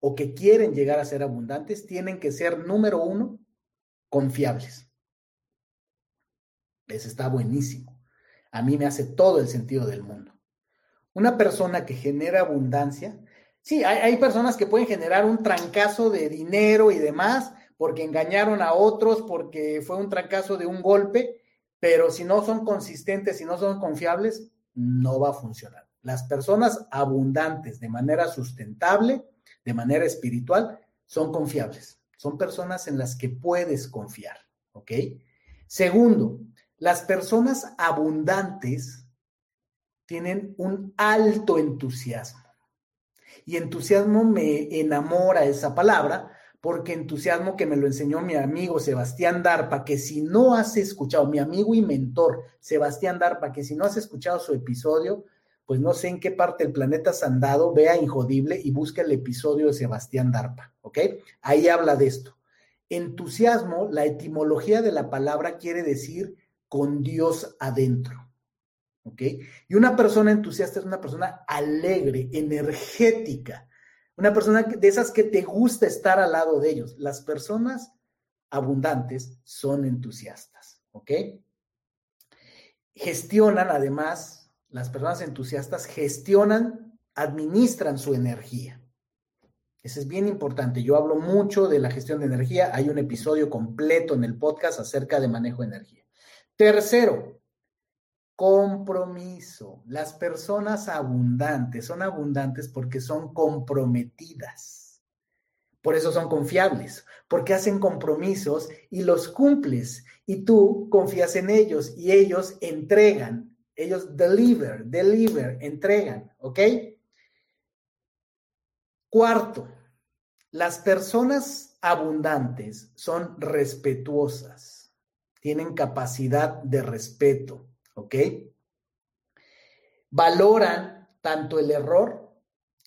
o que quieren llegar a ser abundantes tienen que ser, número uno, confiables. Eso está buenísimo. A mí me hace todo el sentido del mundo. Una persona que genera abundancia, sí, hay, hay personas que pueden generar un trancazo de dinero y demás, porque engañaron a otros, porque fue un fracaso de un golpe, pero si no son consistentes, si no son confiables, no va a funcionar. Las personas abundantes de manera sustentable, de manera espiritual, son confiables. Son personas en las que puedes confiar, ¿ok? Segundo, las personas abundantes tienen un alto entusiasmo. Y entusiasmo me enamora esa palabra porque entusiasmo que me lo enseñó mi amigo Sebastián Darpa, que si no has escuchado, mi amigo y mentor Sebastián Darpa, que si no has escuchado su episodio, pues no sé en qué parte del planeta has andado, vea Injodible y busca el episodio de Sebastián Darpa, ¿ok? Ahí habla de esto. Entusiasmo, la etimología de la palabra quiere decir con Dios adentro, ¿ok? Y una persona entusiasta es una persona alegre, energética, una persona de esas que te gusta estar al lado de ellos. Las personas abundantes son entusiastas, ¿ok? Gestionan además, las personas entusiastas gestionan, administran su energía. Eso es bien importante. Yo hablo mucho de la gestión de energía. Hay un episodio completo en el podcast acerca de manejo de energía. Tercero, compromiso. Las personas abundantes son abundantes porque son comprometidas. Por eso son confiables, porque hacen compromisos y los cumples y tú confías en ellos y ellos entregan, ellos deliver, deliver, entregan, ¿ok? Cuarto, las personas abundantes son respetuosas, tienen capacidad de respeto, ¿ok? Valoran tanto el error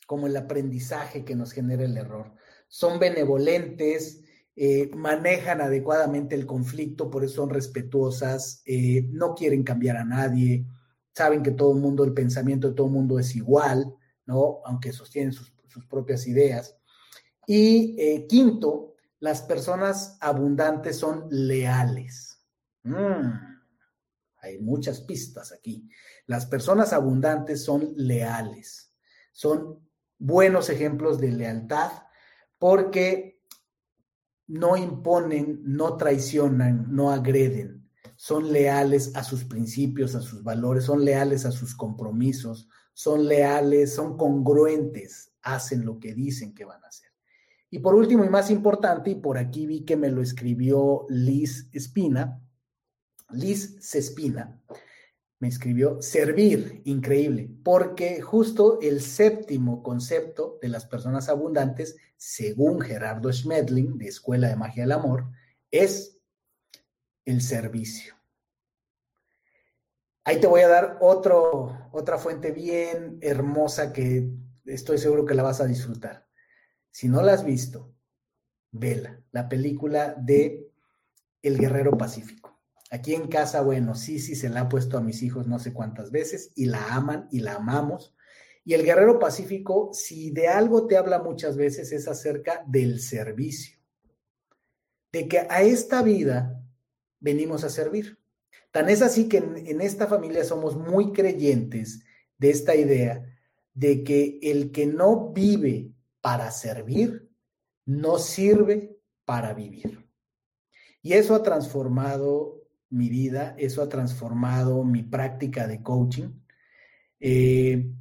como el aprendizaje que nos genera el error. Son benevolentes, eh, manejan adecuadamente el conflicto, por eso son respetuosas, eh, no quieren cambiar a nadie, saben que todo el mundo, el pensamiento de todo el mundo es igual, ¿no? Aunque sostienen sus propias ideas. Y eh, quinto, las personas abundantes son leales. Mm, hay muchas pistas aquí. Las personas abundantes son leales. Son buenos ejemplos de lealtad porque no imponen, no traicionan, no agreden. Son leales a sus principios, a sus valores, son leales a sus compromisos, son leales, son congruentes hacen lo que dicen que van a hacer. Y por último y más importante, y por aquí vi que me lo escribió Liz Espina, Liz Cespina, me escribió servir, increíble, porque justo el séptimo concepto de las personas abundantes, según Gerardo Schmedling, de Escuela de Magia del Amor, es el servicio. Ahí te voy a dar otro, otra fuente bien hermosa que estoy seguro que la vas a disfrutar. Si no la has visto, vela, la película de El Guerrero Pacífico. Aquí en casa, bueno, sí, sí, se la ha puesto a mis hijos no sé cuántas veces y la aman y la amamos. Y el Guerrero Pacífico, si de algo te habla muchas veces, es acerca del servicio. De que a esta vida venimos a servir. Tan es así que en, en esta familia somos muy creyentes de esta idea de que el que no vive para servir, no sirve para vivir. Y eso ha transformado mi vida, eso ha transformado mi práctica de coaching. Eh,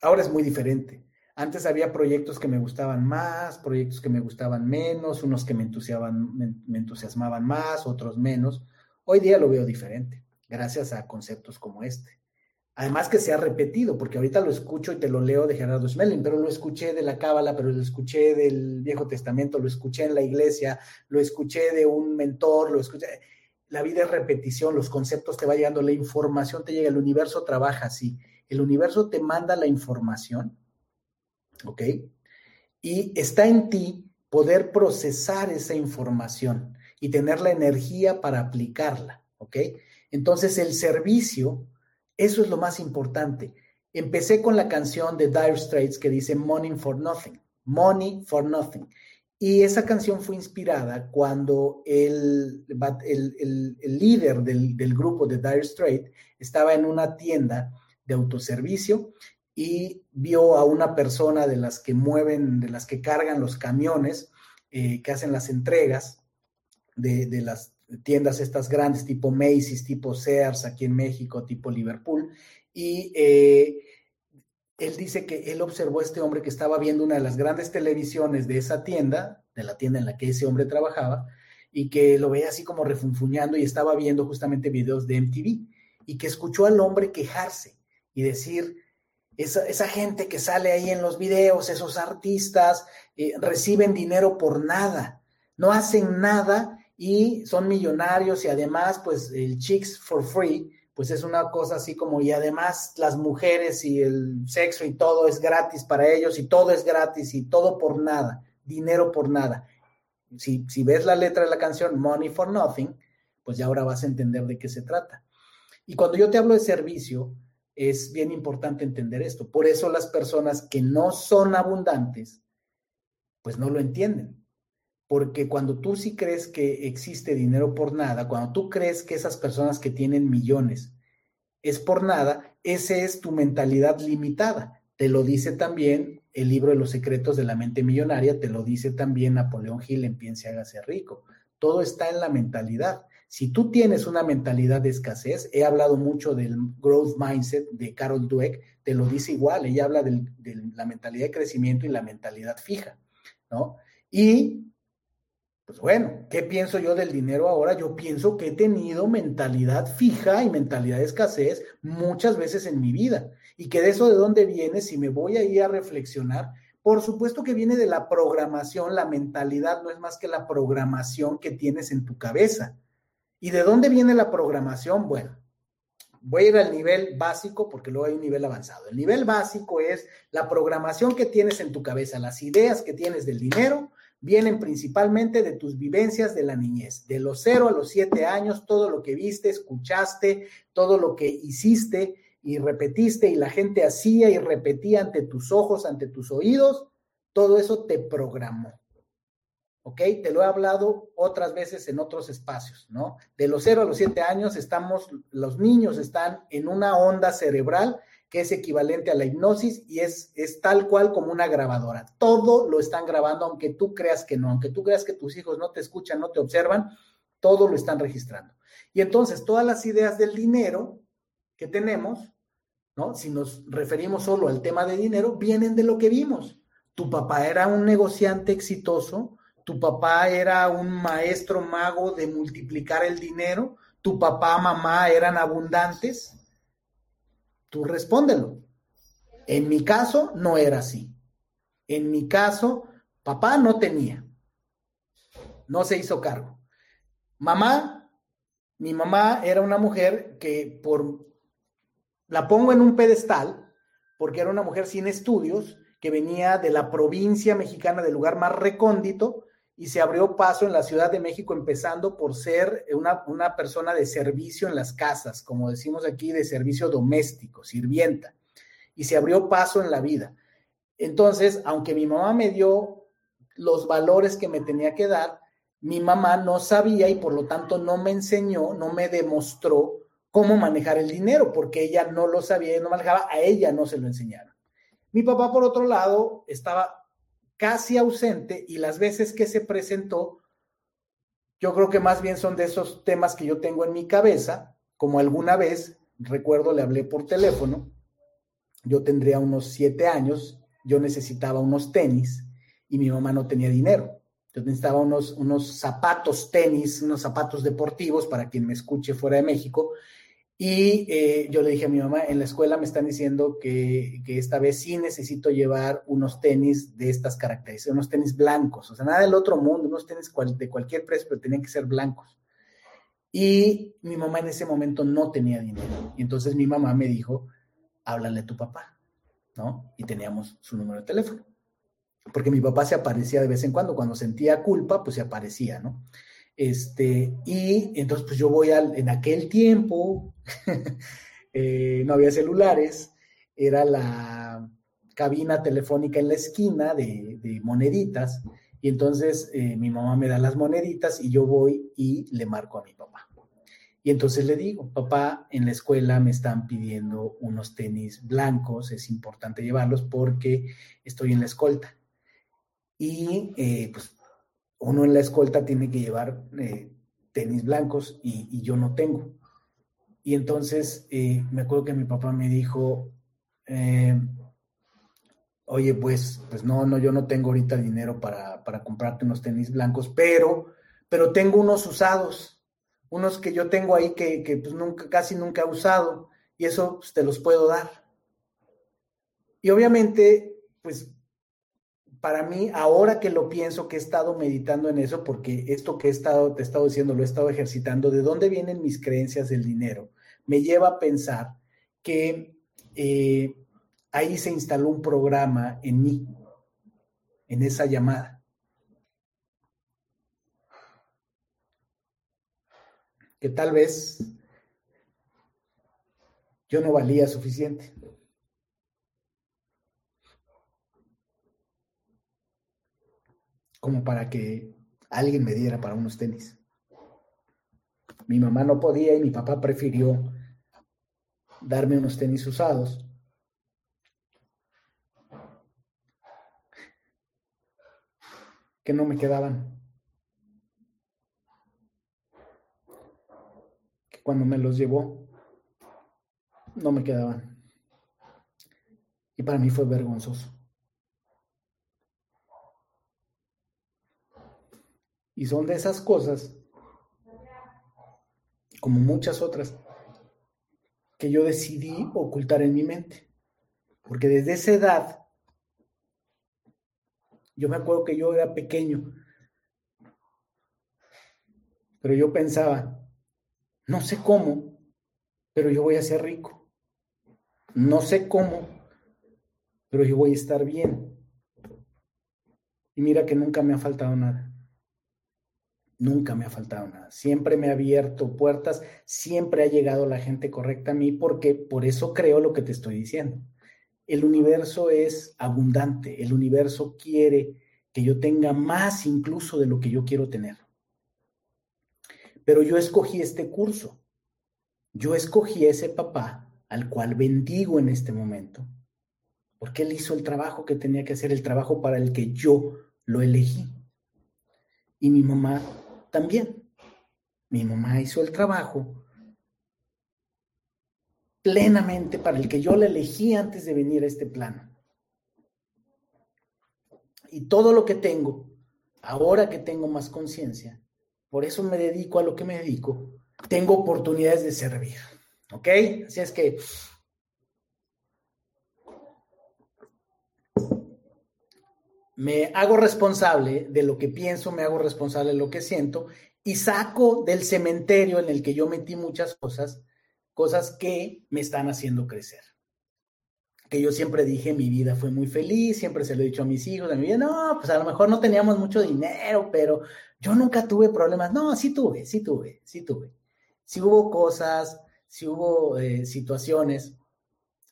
ahora es muy diferente. Antes había proyectos que me gustaban más, proyectos que me gustaban menos, unos que me entusiasmaban más, otros menos. Hoy día lo veo diferente, gracias a conceptos como este. Además que se ha repetido, porque ahorita lo escucho y te lo leo de Gerardo Schmeling, pero lo escuché de la Cábala, pero lo escuché del Viejo Testamento, lo escuché en la iglesia, lo escuché de un mentor, lo escuché. La vida es repetición, los conceptos te va llegando, la información te llega, el universo trabaja así. El universo te manda la información, ¿ok? Y está en ti poder procesar esa información y tener la energía para aplicarla, ¿ok? Entonces el servicio eso es lo más importante. Empecé con la canción de Dire Straits que dice Money for Nothing, Money for Nothing. Y esa canción fue inspirada cuando el, el, el, líder del, del, grupo de Dire Straits estaba en una tienda de autoservicio y vio a una persona de las que mueven, de las que cargan los camiones, eh, que hacen las entregas de, de, las, tiendas estas grandes, tipo Macy's, tipo Sears aquí en México, tipo Liverpool. Y eh, él dice que él observó a este hombre que estaba viendo una de las grandes televisiones de esa tienda, de la tienda en la que ese hombre trabajaba, y que lo veía así como refunfuñando y estaba viendo justamente videos de MTV, y que escuchó al hombre quejarse y decir, esa, esa gente que sale ahí en los videos, esos artistas, eh, reciben dinero por nada, no hacen nada y son millonarios y además, pues el Chicks for Free, pues es una cosa así como, y además las mujeres y el sexo y todo es gratis para ellos y todo es gratis y todo por nada, dinero por nada. Si, si ves la letra de la canción Money for Nothing, pues ya ahora vas a entender de qué se trata. Y cuando yo te hablo de servicio, es bien importante entender esto. Por eso las personas que no son abundantes, pues no lo entienden porque cuando tú sí crees que existe dinero por nada, cuando tú crees que esas personas que tienen millones es por nada, esa es tu mentalidad limitada. Te lo dice también el libro de los secretos de la mente millonaria, te lo dice también Napoleón Hill en Piense hágase rico. Todo está en la mentalidad. Si tú tienes una mentalidad de escasez, he hablado mucho del growth mindset de Carol Dweck, te lo dice igual, ella habla de la mentalidad de crecimiento y la mentalidad fija, ¿no? Y, pues bueno, ¿qué pienso yo del dinero ahora? Yo pienso que he tenido mentalidad fija y mentalidad de escasez muchas veces en mi vida. Y que de eso de dónde viene, si me voy a ir a reflexionar, por supuesto que viene de la programación, la mentalidad no es más que la programación que tienes en tu cabeza. ¿Y de dónde viene la programación? Bueno, voy a ir al nivel básico porque luego hay un nivel avanzado. El nivel básico es la programación que tienes en tu cabeza, las ideas que tienes del dinero vienen principalmente de tus vivencias de la niñez, de los cero a los siete años, todo lo que viste, escuchaste, todo lo que hiciste y repetiste y la gente hacía y repetía ante tus ojos, ante tus oídos, todo eso te programó. ¿ok? Te lo he hablado otras veces en otros espacios, ¿no? De los 0 a los 7 años estamos, los niños están en una onda cerebral que es equivalente a la hipnosis y es, es tal cual como una grabadora. Todo lo están grabando, aunque tú creas que no, aunque tú creas que tus hijos no te escuchan, no te observan, todo lo están registrando. Y entonces todas las ideas del dinero que tenemos, ¿no? Si nos referimos solo al tema de dinero, vienen de lo que vimos. Tu papá era un negociante exitoso, tu papá era un maestro mago de multiplicar el dinero, tu papá, mamá eran abundantes, tú respóndelo. En mi caso no era así. En mi caso, papá no tenía, no se hizo cargo. Mamá, mi mamá era una mujer que por, la pongo en un pedestal, porque era una mujer sin estudios, que venía de la provincia mexicana, del lugar más recóndito, y se abrió paso en la Ciudad de México, empezando por ser una, una persona de servicio en las casas, como decimos aquí, de servicio doméstico, sirvienta, y se abrió paso en la vida. Entonces, aunque mi mamá me dio los valores que me tenía que dar, mi mamá no sabía y por lo tanto no me enseñó, no me demostró cómo manejar el dinero, porque ella no lo sabía y no manejaba, a ella no se lo enseñaron. Mi papá, por otro lado, estaba casi ausente y las veces que se presentó, yo creo que más bien son de esos temas que yo tengo en mi cabeza, como alguna vez, recuerdo, le hablé por teléfono, yo tendría unos siete años, yo necesitaba unos tenis y mi mamá no tenía dinero. Yo necesitaba unos, unos zapatos tenis, unos zapatos deportivos para quien me escuche fuera de México y eh, yo le dije a mi mamá, en la escuela me están diciendo que, esta vez sí necesito llevar unos tenis de estas características, unos tenis blancos, o sea, nada del otro mundo, unos tenis de cualquier precio, pero tenían que ser blancos. Y mi mamá en ese momento no tenía dinero. Y entonces mi mamá me dijo, háblale a tu papá, ¿no? Y teníamos su número de teléfono. Porque mi papá se aparecía de vez en cuando, cuando sentía culpa, pues se aparecía, ¿no? Este, y entonces pues yo voy al, en aquel tiempo, eh, no había celulares, era la cabina telefónica en la esquina de, moneditas, y entonces eh, mi mamá me da las moneditas y yo voy y le marco a mi papá. Y entonces le digo, papá, en la escuela me están pidiendo unos tenis blancos, es importante llevarlos porque estoy en la escolta. Y eh, pues uno en la escolta tiene que llevar eh, tenis blancos y, yo no tengo. Y entonces eh, me acuerdo que mi papá me dijo, eh, oye, pues, pues no, no, yo no tengo ahorita dinero para, comprarte unos tenis blancos, pero, pero tengo unos usados, unos que yo tengo ahí que, que pues nunca, casi nunca he usado, y eso pues, te los puedo dar. Y obviamente, pues para mí, ahora que lo pienso, que he estado meditando en eso, porque esto que he estado, te he estado diciendo, lo he estado ejercitando, de dónde vienen mis creencias del dinero, me lleva a pensar que eh, ahí se instaló un programa en mí, en esa llamada. Que tal vez yo no valía suficiente. Como para que alguien me diera para unos tenis. Mi mamá no podía y mi papá prefirió darme unos tenis usados. que no me quedaban. cuando me los llevó, no me quedaban. Y para mí fue vergonzoso. Y son de esas cosas, como muchas otras, que yo decidí ocultar en mi mente. Porque desde esa edad, yo me acuerdo que yo era pequeño, pero yo pensaba, no sé cómo, pero yo voy a ser rico. No sé cómo, pero yo voy a estar bien. Y mira que nunca me ha faltado nada. Nunca me ha faltado nada. Siempre me ha abierto puertas, siempre ha llegado la gente correcta a mí porque por eso creo lo que te estoy diciendo. El universo es abundante, el universo quiere que yo tenga más incluso de lo que yo quiero tener. Pero yo escogí este curso. Yo escogí ese papá al cual bendigo en este momento, porque él hizo el trabajo que tenía que hacer, el trabajo para el que yo lo elegí. Y mi mamá también. Mi mamá hizo el trabajo plenamente para el que yo la elegí antes de venir a este plano. Y todo lo que tengo, ahora que tengo más conciencia, por eso me dedico a lo que me dedico, tengo oportunidades de servir. ¿Ok? Así es que me hago responsable de lo que pienso, me hago responsable de lo que siento y saco del cementerio en el que yo metí muchas cosas, cosas que me están haciendo crecer. Que yo siempre dije, mi vida fue muy feliz, siempre se lo he dicho a mis hijos, a mi vida, no, pues a lo mejor no teníamos mucho dinero, pero yo nunca tuve problemas. No, sí tuve, sí tuve, sí tuve. Sí hubo cosas, sí hubo eh, situaciones,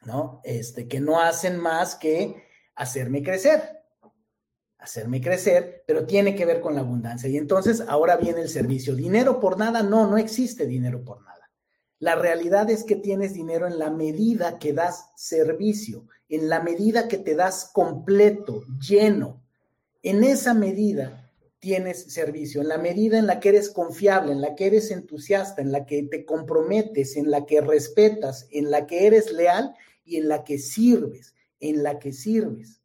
¿no? Este, que no hacen más que hacerme crecer hacerme crecer, pero tiene que ver con la abundancia. Y entonces ahora viene el servicio. Dinero por nada, no, no existe dinero por nada. La realidad es que tienes dinero en la medida que das servicio, en la medida que te das completo, lleno. En esa medida tienes servicio, en la medida en la que eres confiable, en la que eres entusiasta, en la que te comprometes, en la que respetas, en la que eres leal y en la que sirves, en la que sirves.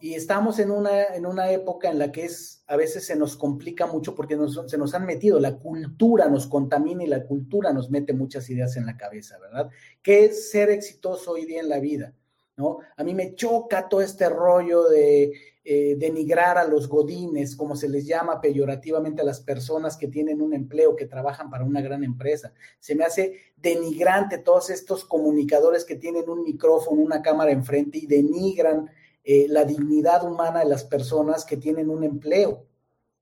Y estamos en una, en una época en la que es, a veces se nos complica mucho porque se nos han metido, la cultura nos contamina y la cultura nos mete muchas ideas en la cabeza, ¿verdad? ¿Qué es ser exitoso hoy día en la vida? ¿No? A mí me choca todo este rollo de eh, denigrar a los godines, como se les llama peyorativamente a las personas que tienen un empleo, que trabajan para una gran empresa. Se me hace denigrante todos estos comunicadores que tienen un micrófono, una cámara enfrente y denigran eh, la dignidad humana de las personas que tienen un empleo.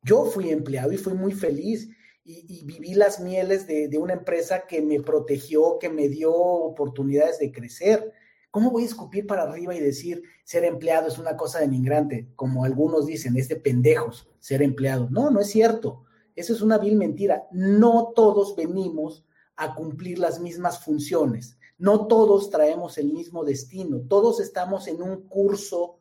Yo fui empleado y fui muy feliz y, viví las mieles de, una empresa que me protegió, que me dio oportunidades de crecer. ¿Cómo voy a escupir para arriba y decir ser empleado es una cosa de migrante? Como algunos dicen, es de pendejos ser empleado. No, no es cierto. Eso es una vil mentira. No todos venimos a cumplir las mismas funciones. No todos traemos el mismo destino, todos estamos en un curso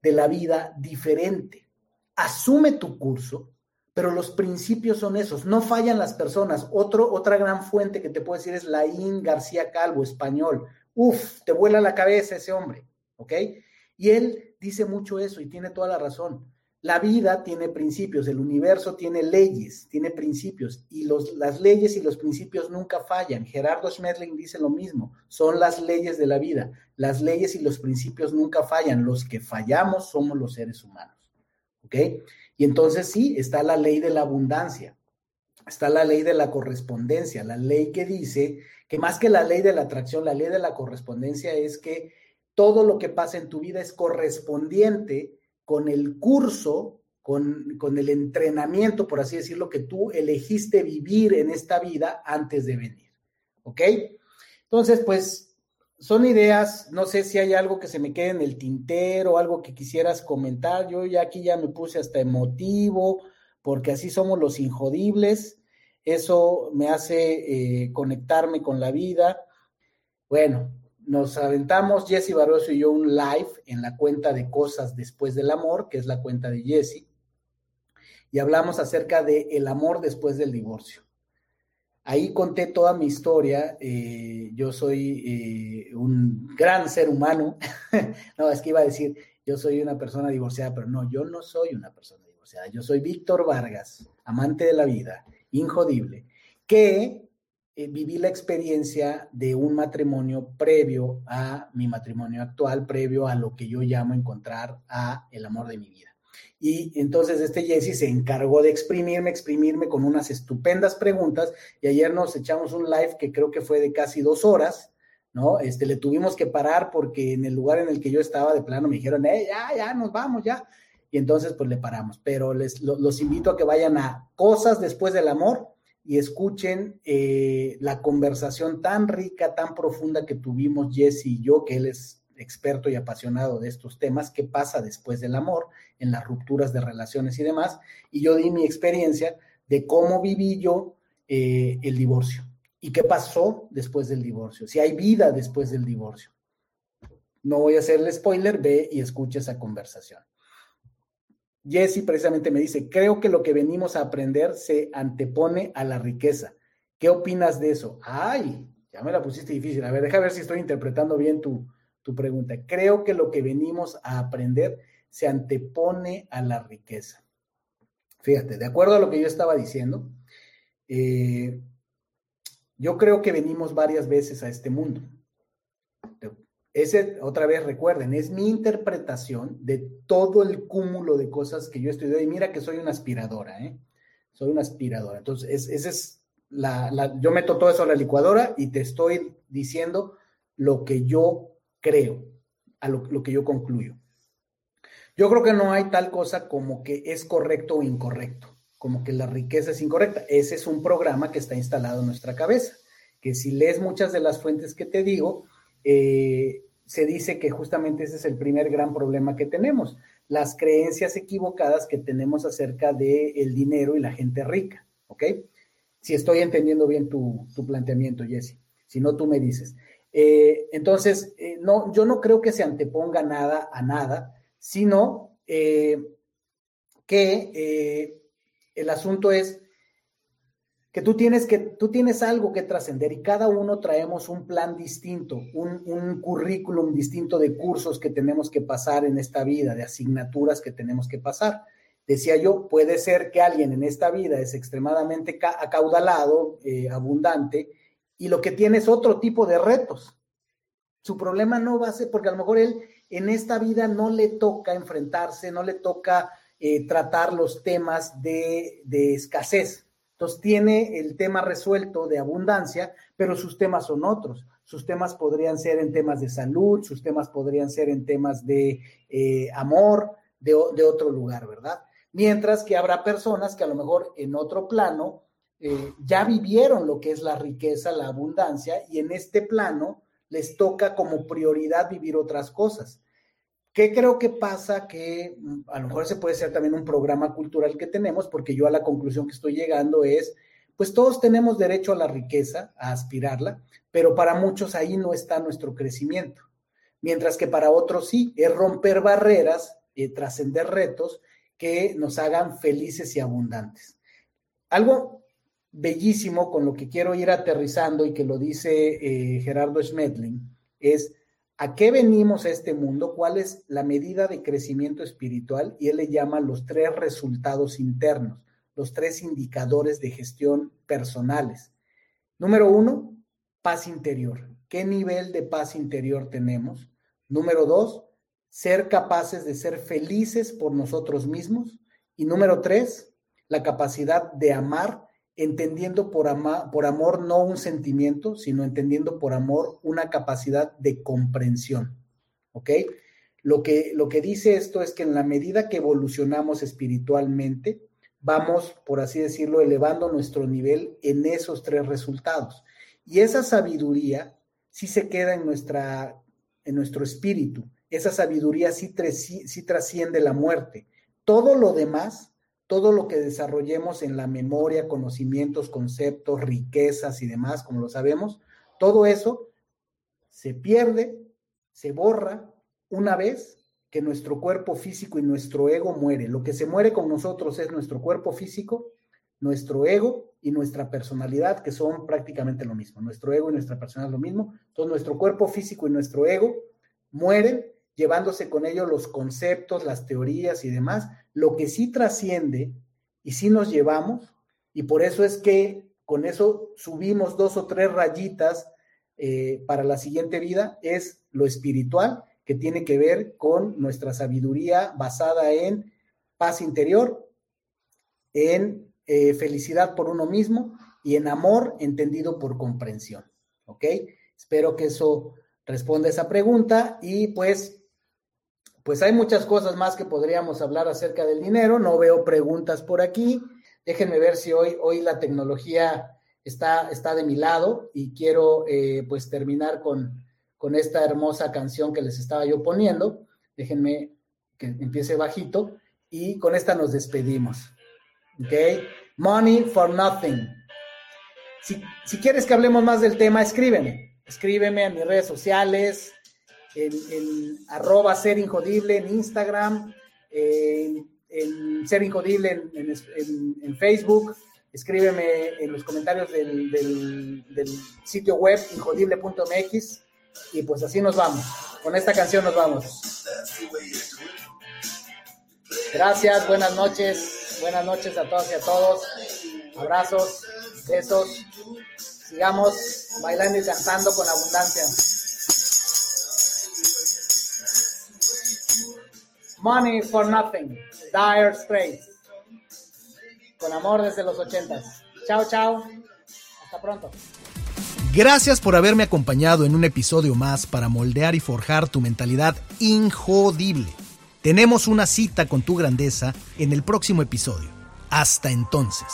de la vida diferente. Asume tu curso, pero los principios son esos, no fallan las personas. Otro, otra gran fuente que te puedo decir es Laín García Calvo, español. Uf, te vuela la cabeza ese hombre, ¿ok? Y él dice mucho eso y tiene toda la razón. La vida tiene principios, el universo tiene leyes, tiene principios y los, las leyes y los principios nunca fallan. Gerardo Schmetling dice lo mismo, son las leyes de la vida. Las leyes y los principios nunca fallan, los que fallamos somos los seres humanos. ¿Ok? Y entonces sí, está la ley de la abundancia, está la ley de la correspondencia, la ley que dice que más que la ley de la atracción, la ley de la correspondencia es que todo lo que pasa en tu vida es correspondiente con el curso, con, con, el entrenamiento, por así decirlo, que tú elegiste vivir en esta vida antes de venir. ¿Ok? Entonces, pues son ideas, no sé si hay algo que se me quede en el tintero, algo que quisieras comentar. Yo ya aquí ya me puse hasta emotivo, porque así somos los injodibles. Eso me hace eh, conectarme con la vida. Bueno, nos aventamos Jesse Barroso y yo un live en la cuenta de Cosas Después del Amor, que es la cuenta de Jesse, y hablamos acerca de el amor después del divorcio. Ahí conté toda mi historia. Eh, yo soy eh, un gran ser humano. no, es que iba a decir, yo soy una persona divorciada, pero no, yo no soy una persona divorciada. Yo soy Víctor Vargas, amante de la vida, injodible, que eh, viví la experiencia de un matrimonio previo a mi matrimonio actual, previo a lo que yo llamo encontrar a el amor de mi vida. Y entonces este Jesse se encargó de exprimirme, exprimirme con unas estupendas preguntas y ayer nos echamos un live que creo que fue de casi dos horas, ¿no? Este, le tuvimos que parar porque en el lugar en el que yo estaba de plano me dijeron, eh, ya, ya, nos vamos, ya. Y entonces pues le paramos, pero les los invito a que vayan a Cosas después del amor y escuchen eh, la conversación tan rica, tan profunda que tuvimos Jesse y yo, que él es experto y apasionado de estos temas, qué pasa después del amor, en las rupturas de relaciones y demás. Y yo di mi experiencia de cómo viví yo eh, el divorcio y qué pasó después del divorcio, si hay vida después del divorcio. No voy a hacerle spoiler, ve y escucha esa conversación. Jesse precisamente me dice, creo que lo que venimos a aprender se antepone a la riqueza. ¿Qué opinas de eso? Ay, ya me la pusiste difícil. A ver, deja ver si estoy interpretando bien tu, pregunta. Creo que lo que venimos a aprender se antepone a la riqueza. Fíjate, de acuerdo a lo que yo estaba diciendo, eh, yo creo que venimos varias veces a este mundo. Ese, otra vez recuerden, es mi interpretación de todo el cúmulo de cosas que yo estudié. Y mira que soy una aspiradora, ¿eh? Soy una aspiradora. Entonces, ese es la, yo meto todo eso a la licuadora y te estoy diciendo lo que yo creo, a lo, lo que yo concluyo. Yo creo que no hay tal cosa como que es correcto o incorrecto, como que la riqueza es incorrecta. Ese es un programa que está instalado en nuestra cabeza, que si lees muchas de las fuentes que te digo, eh, se dice que justamente ese es el primer gran problema que tenemos, las creencias equivocadas que tenemos acerca del el dinero y la gente rica, ¿ok? Si estoy entendiendo bien tu, planteamiento, Jesse, si no, tú me dices. Eh, entonces, eh, no, yo no creo que se anteponga nada a nada, sino que el asunto es que tú tienes que tú tienes algo que trascender y cada uno traemos un plan distinto, un, un, currículum distinto de cursos que tenemos que pasar en esta vida, de asignaturas que tenemos que pasar. Decía yo, puede ser que alguien en esta vida es extremadamente acaudalado, eh, abundante, y lo que tiene es otro tipo de retos. Su problema no va a ser, porque a lo mejor él en esta vida no le toca enfrentarse, no le toca eh, tratar los temas de, de escasez entonces tiene el tema resuelto de abundancia, pero sus temas son otros. Sus temas podrían ser en temas de salud, sus temas podrían ser en temas de eh, amor, de, otro lugar, ¿verdad? Mientras que habrá personas que a lo mejor en otro plano eh, ya vivieron lo que es la riqueza, la abundancia, y en este plano les toca como prioridad vivir otras cosas. ¿Qué creo que pasa? Que mm, a lo mejor se puede ser también un programa cultural que tenemos, porque yo a la conclusión que estoy llegando es, pues todos tenemos derecho a la riqueza, a aspirarla, pero para muchos ahí no está nuestro crecimiento. Mientras que para otros sí, es romper barreras, y trascender retos que nos hagan felices y abundantes. Algo bellísimo con lo que quiero ir aterrizando y que lo dice eh, Gerardo Schmedling es ¿A qué venimos a este mundo? ¿Cuál es la medida de crecimiento espiritual? Y él le llama los tres resultados internos, los tres indicadores de gestión personales. Número uno, paz interior. ¿Qué nivel de paz interior tenemos? Número dos, ser capaces de ser felices por nosotros mismos. Y número tres, la capacidad de amar entendiendo por, por amor no un sentimiento, sino entendiendo por amor una capacidad de comprensión. ¿Ok? Lo que, lo que dice esto es que en la medida que evolucionamos espiritualmente, vamos, por así decirlo, elevando nuestro nivel en esos tres resultados. Y esa sabiduría sí se queda en, nuestra, en nuestro espíritu. Esa sabiduría sí, sí trasciende la muerte. Todo lo demás todo lo que desarrollemos en la memoria, conocimientos, conceptos, riquezas y demás, como lo sabemos, todo eso se pierde, se borra una vez que nuestro cuerpo físico y nuestro ego muere. Lo que se muere con nosotros es nuestro cuerpo físico, nuestro ego y nuestra personalidad, que son prácticamente lo mismo. Nuestro ego y nuestra personalidad es lo mismo. Entonces, nuestro cuerpo físico y nuestro ego mueren llevándose con ello los conceptos, las teorías y demás. Lo que sí trasciende y sí nos llevamos, y por eso es que con eso subimos dos o tres rayitas eh, para la siguiente vida, es lo espiritual, que tiene que ver con nuestra sabiduría basada en paz interior, en eh, felicidad por uno mismo y en amor entendido por comprensión. ¿Ok? Espero que eso responda esa pregunta y pues, pues hay muchas cosas más que podríamos hablar acerca del dinero. No veo preguntas por aquí. Déjenme ver si hoy, hoy la tecnología está, está de mi lado y quiero eh, pues terminar con, con esta hermosa canción que les estaba yo poniendo. Déjenme que empiece bajito y con esta nos despedimos. ¿Ok? Money for nothing. Si, quieres que hablemos más del tema, escríbeme. Escríbeme en mis redes sociales, en, arroba ser injodible en Instagram, en, ser injodible en, Facebook. Escríbeme en los comentarios del, del sitio web injodible.mx y pues así nos vamos. Con esta canción nos vamos. Gracias, buenas noches, buenas noches a todas y a todos. Abrazos, besos. Sigamos bailando y cantando con abundancia. Money for Nothing, Dire Straits. Con amor desde los ochentas. Chao, chao. Hasta pronto. Gracias por haberme acompañado en un episodio más para moldear y forjar tu mentalidad injodible. Tenemos una cita con tu grandeza en el próximo episodio. Hasta entonces.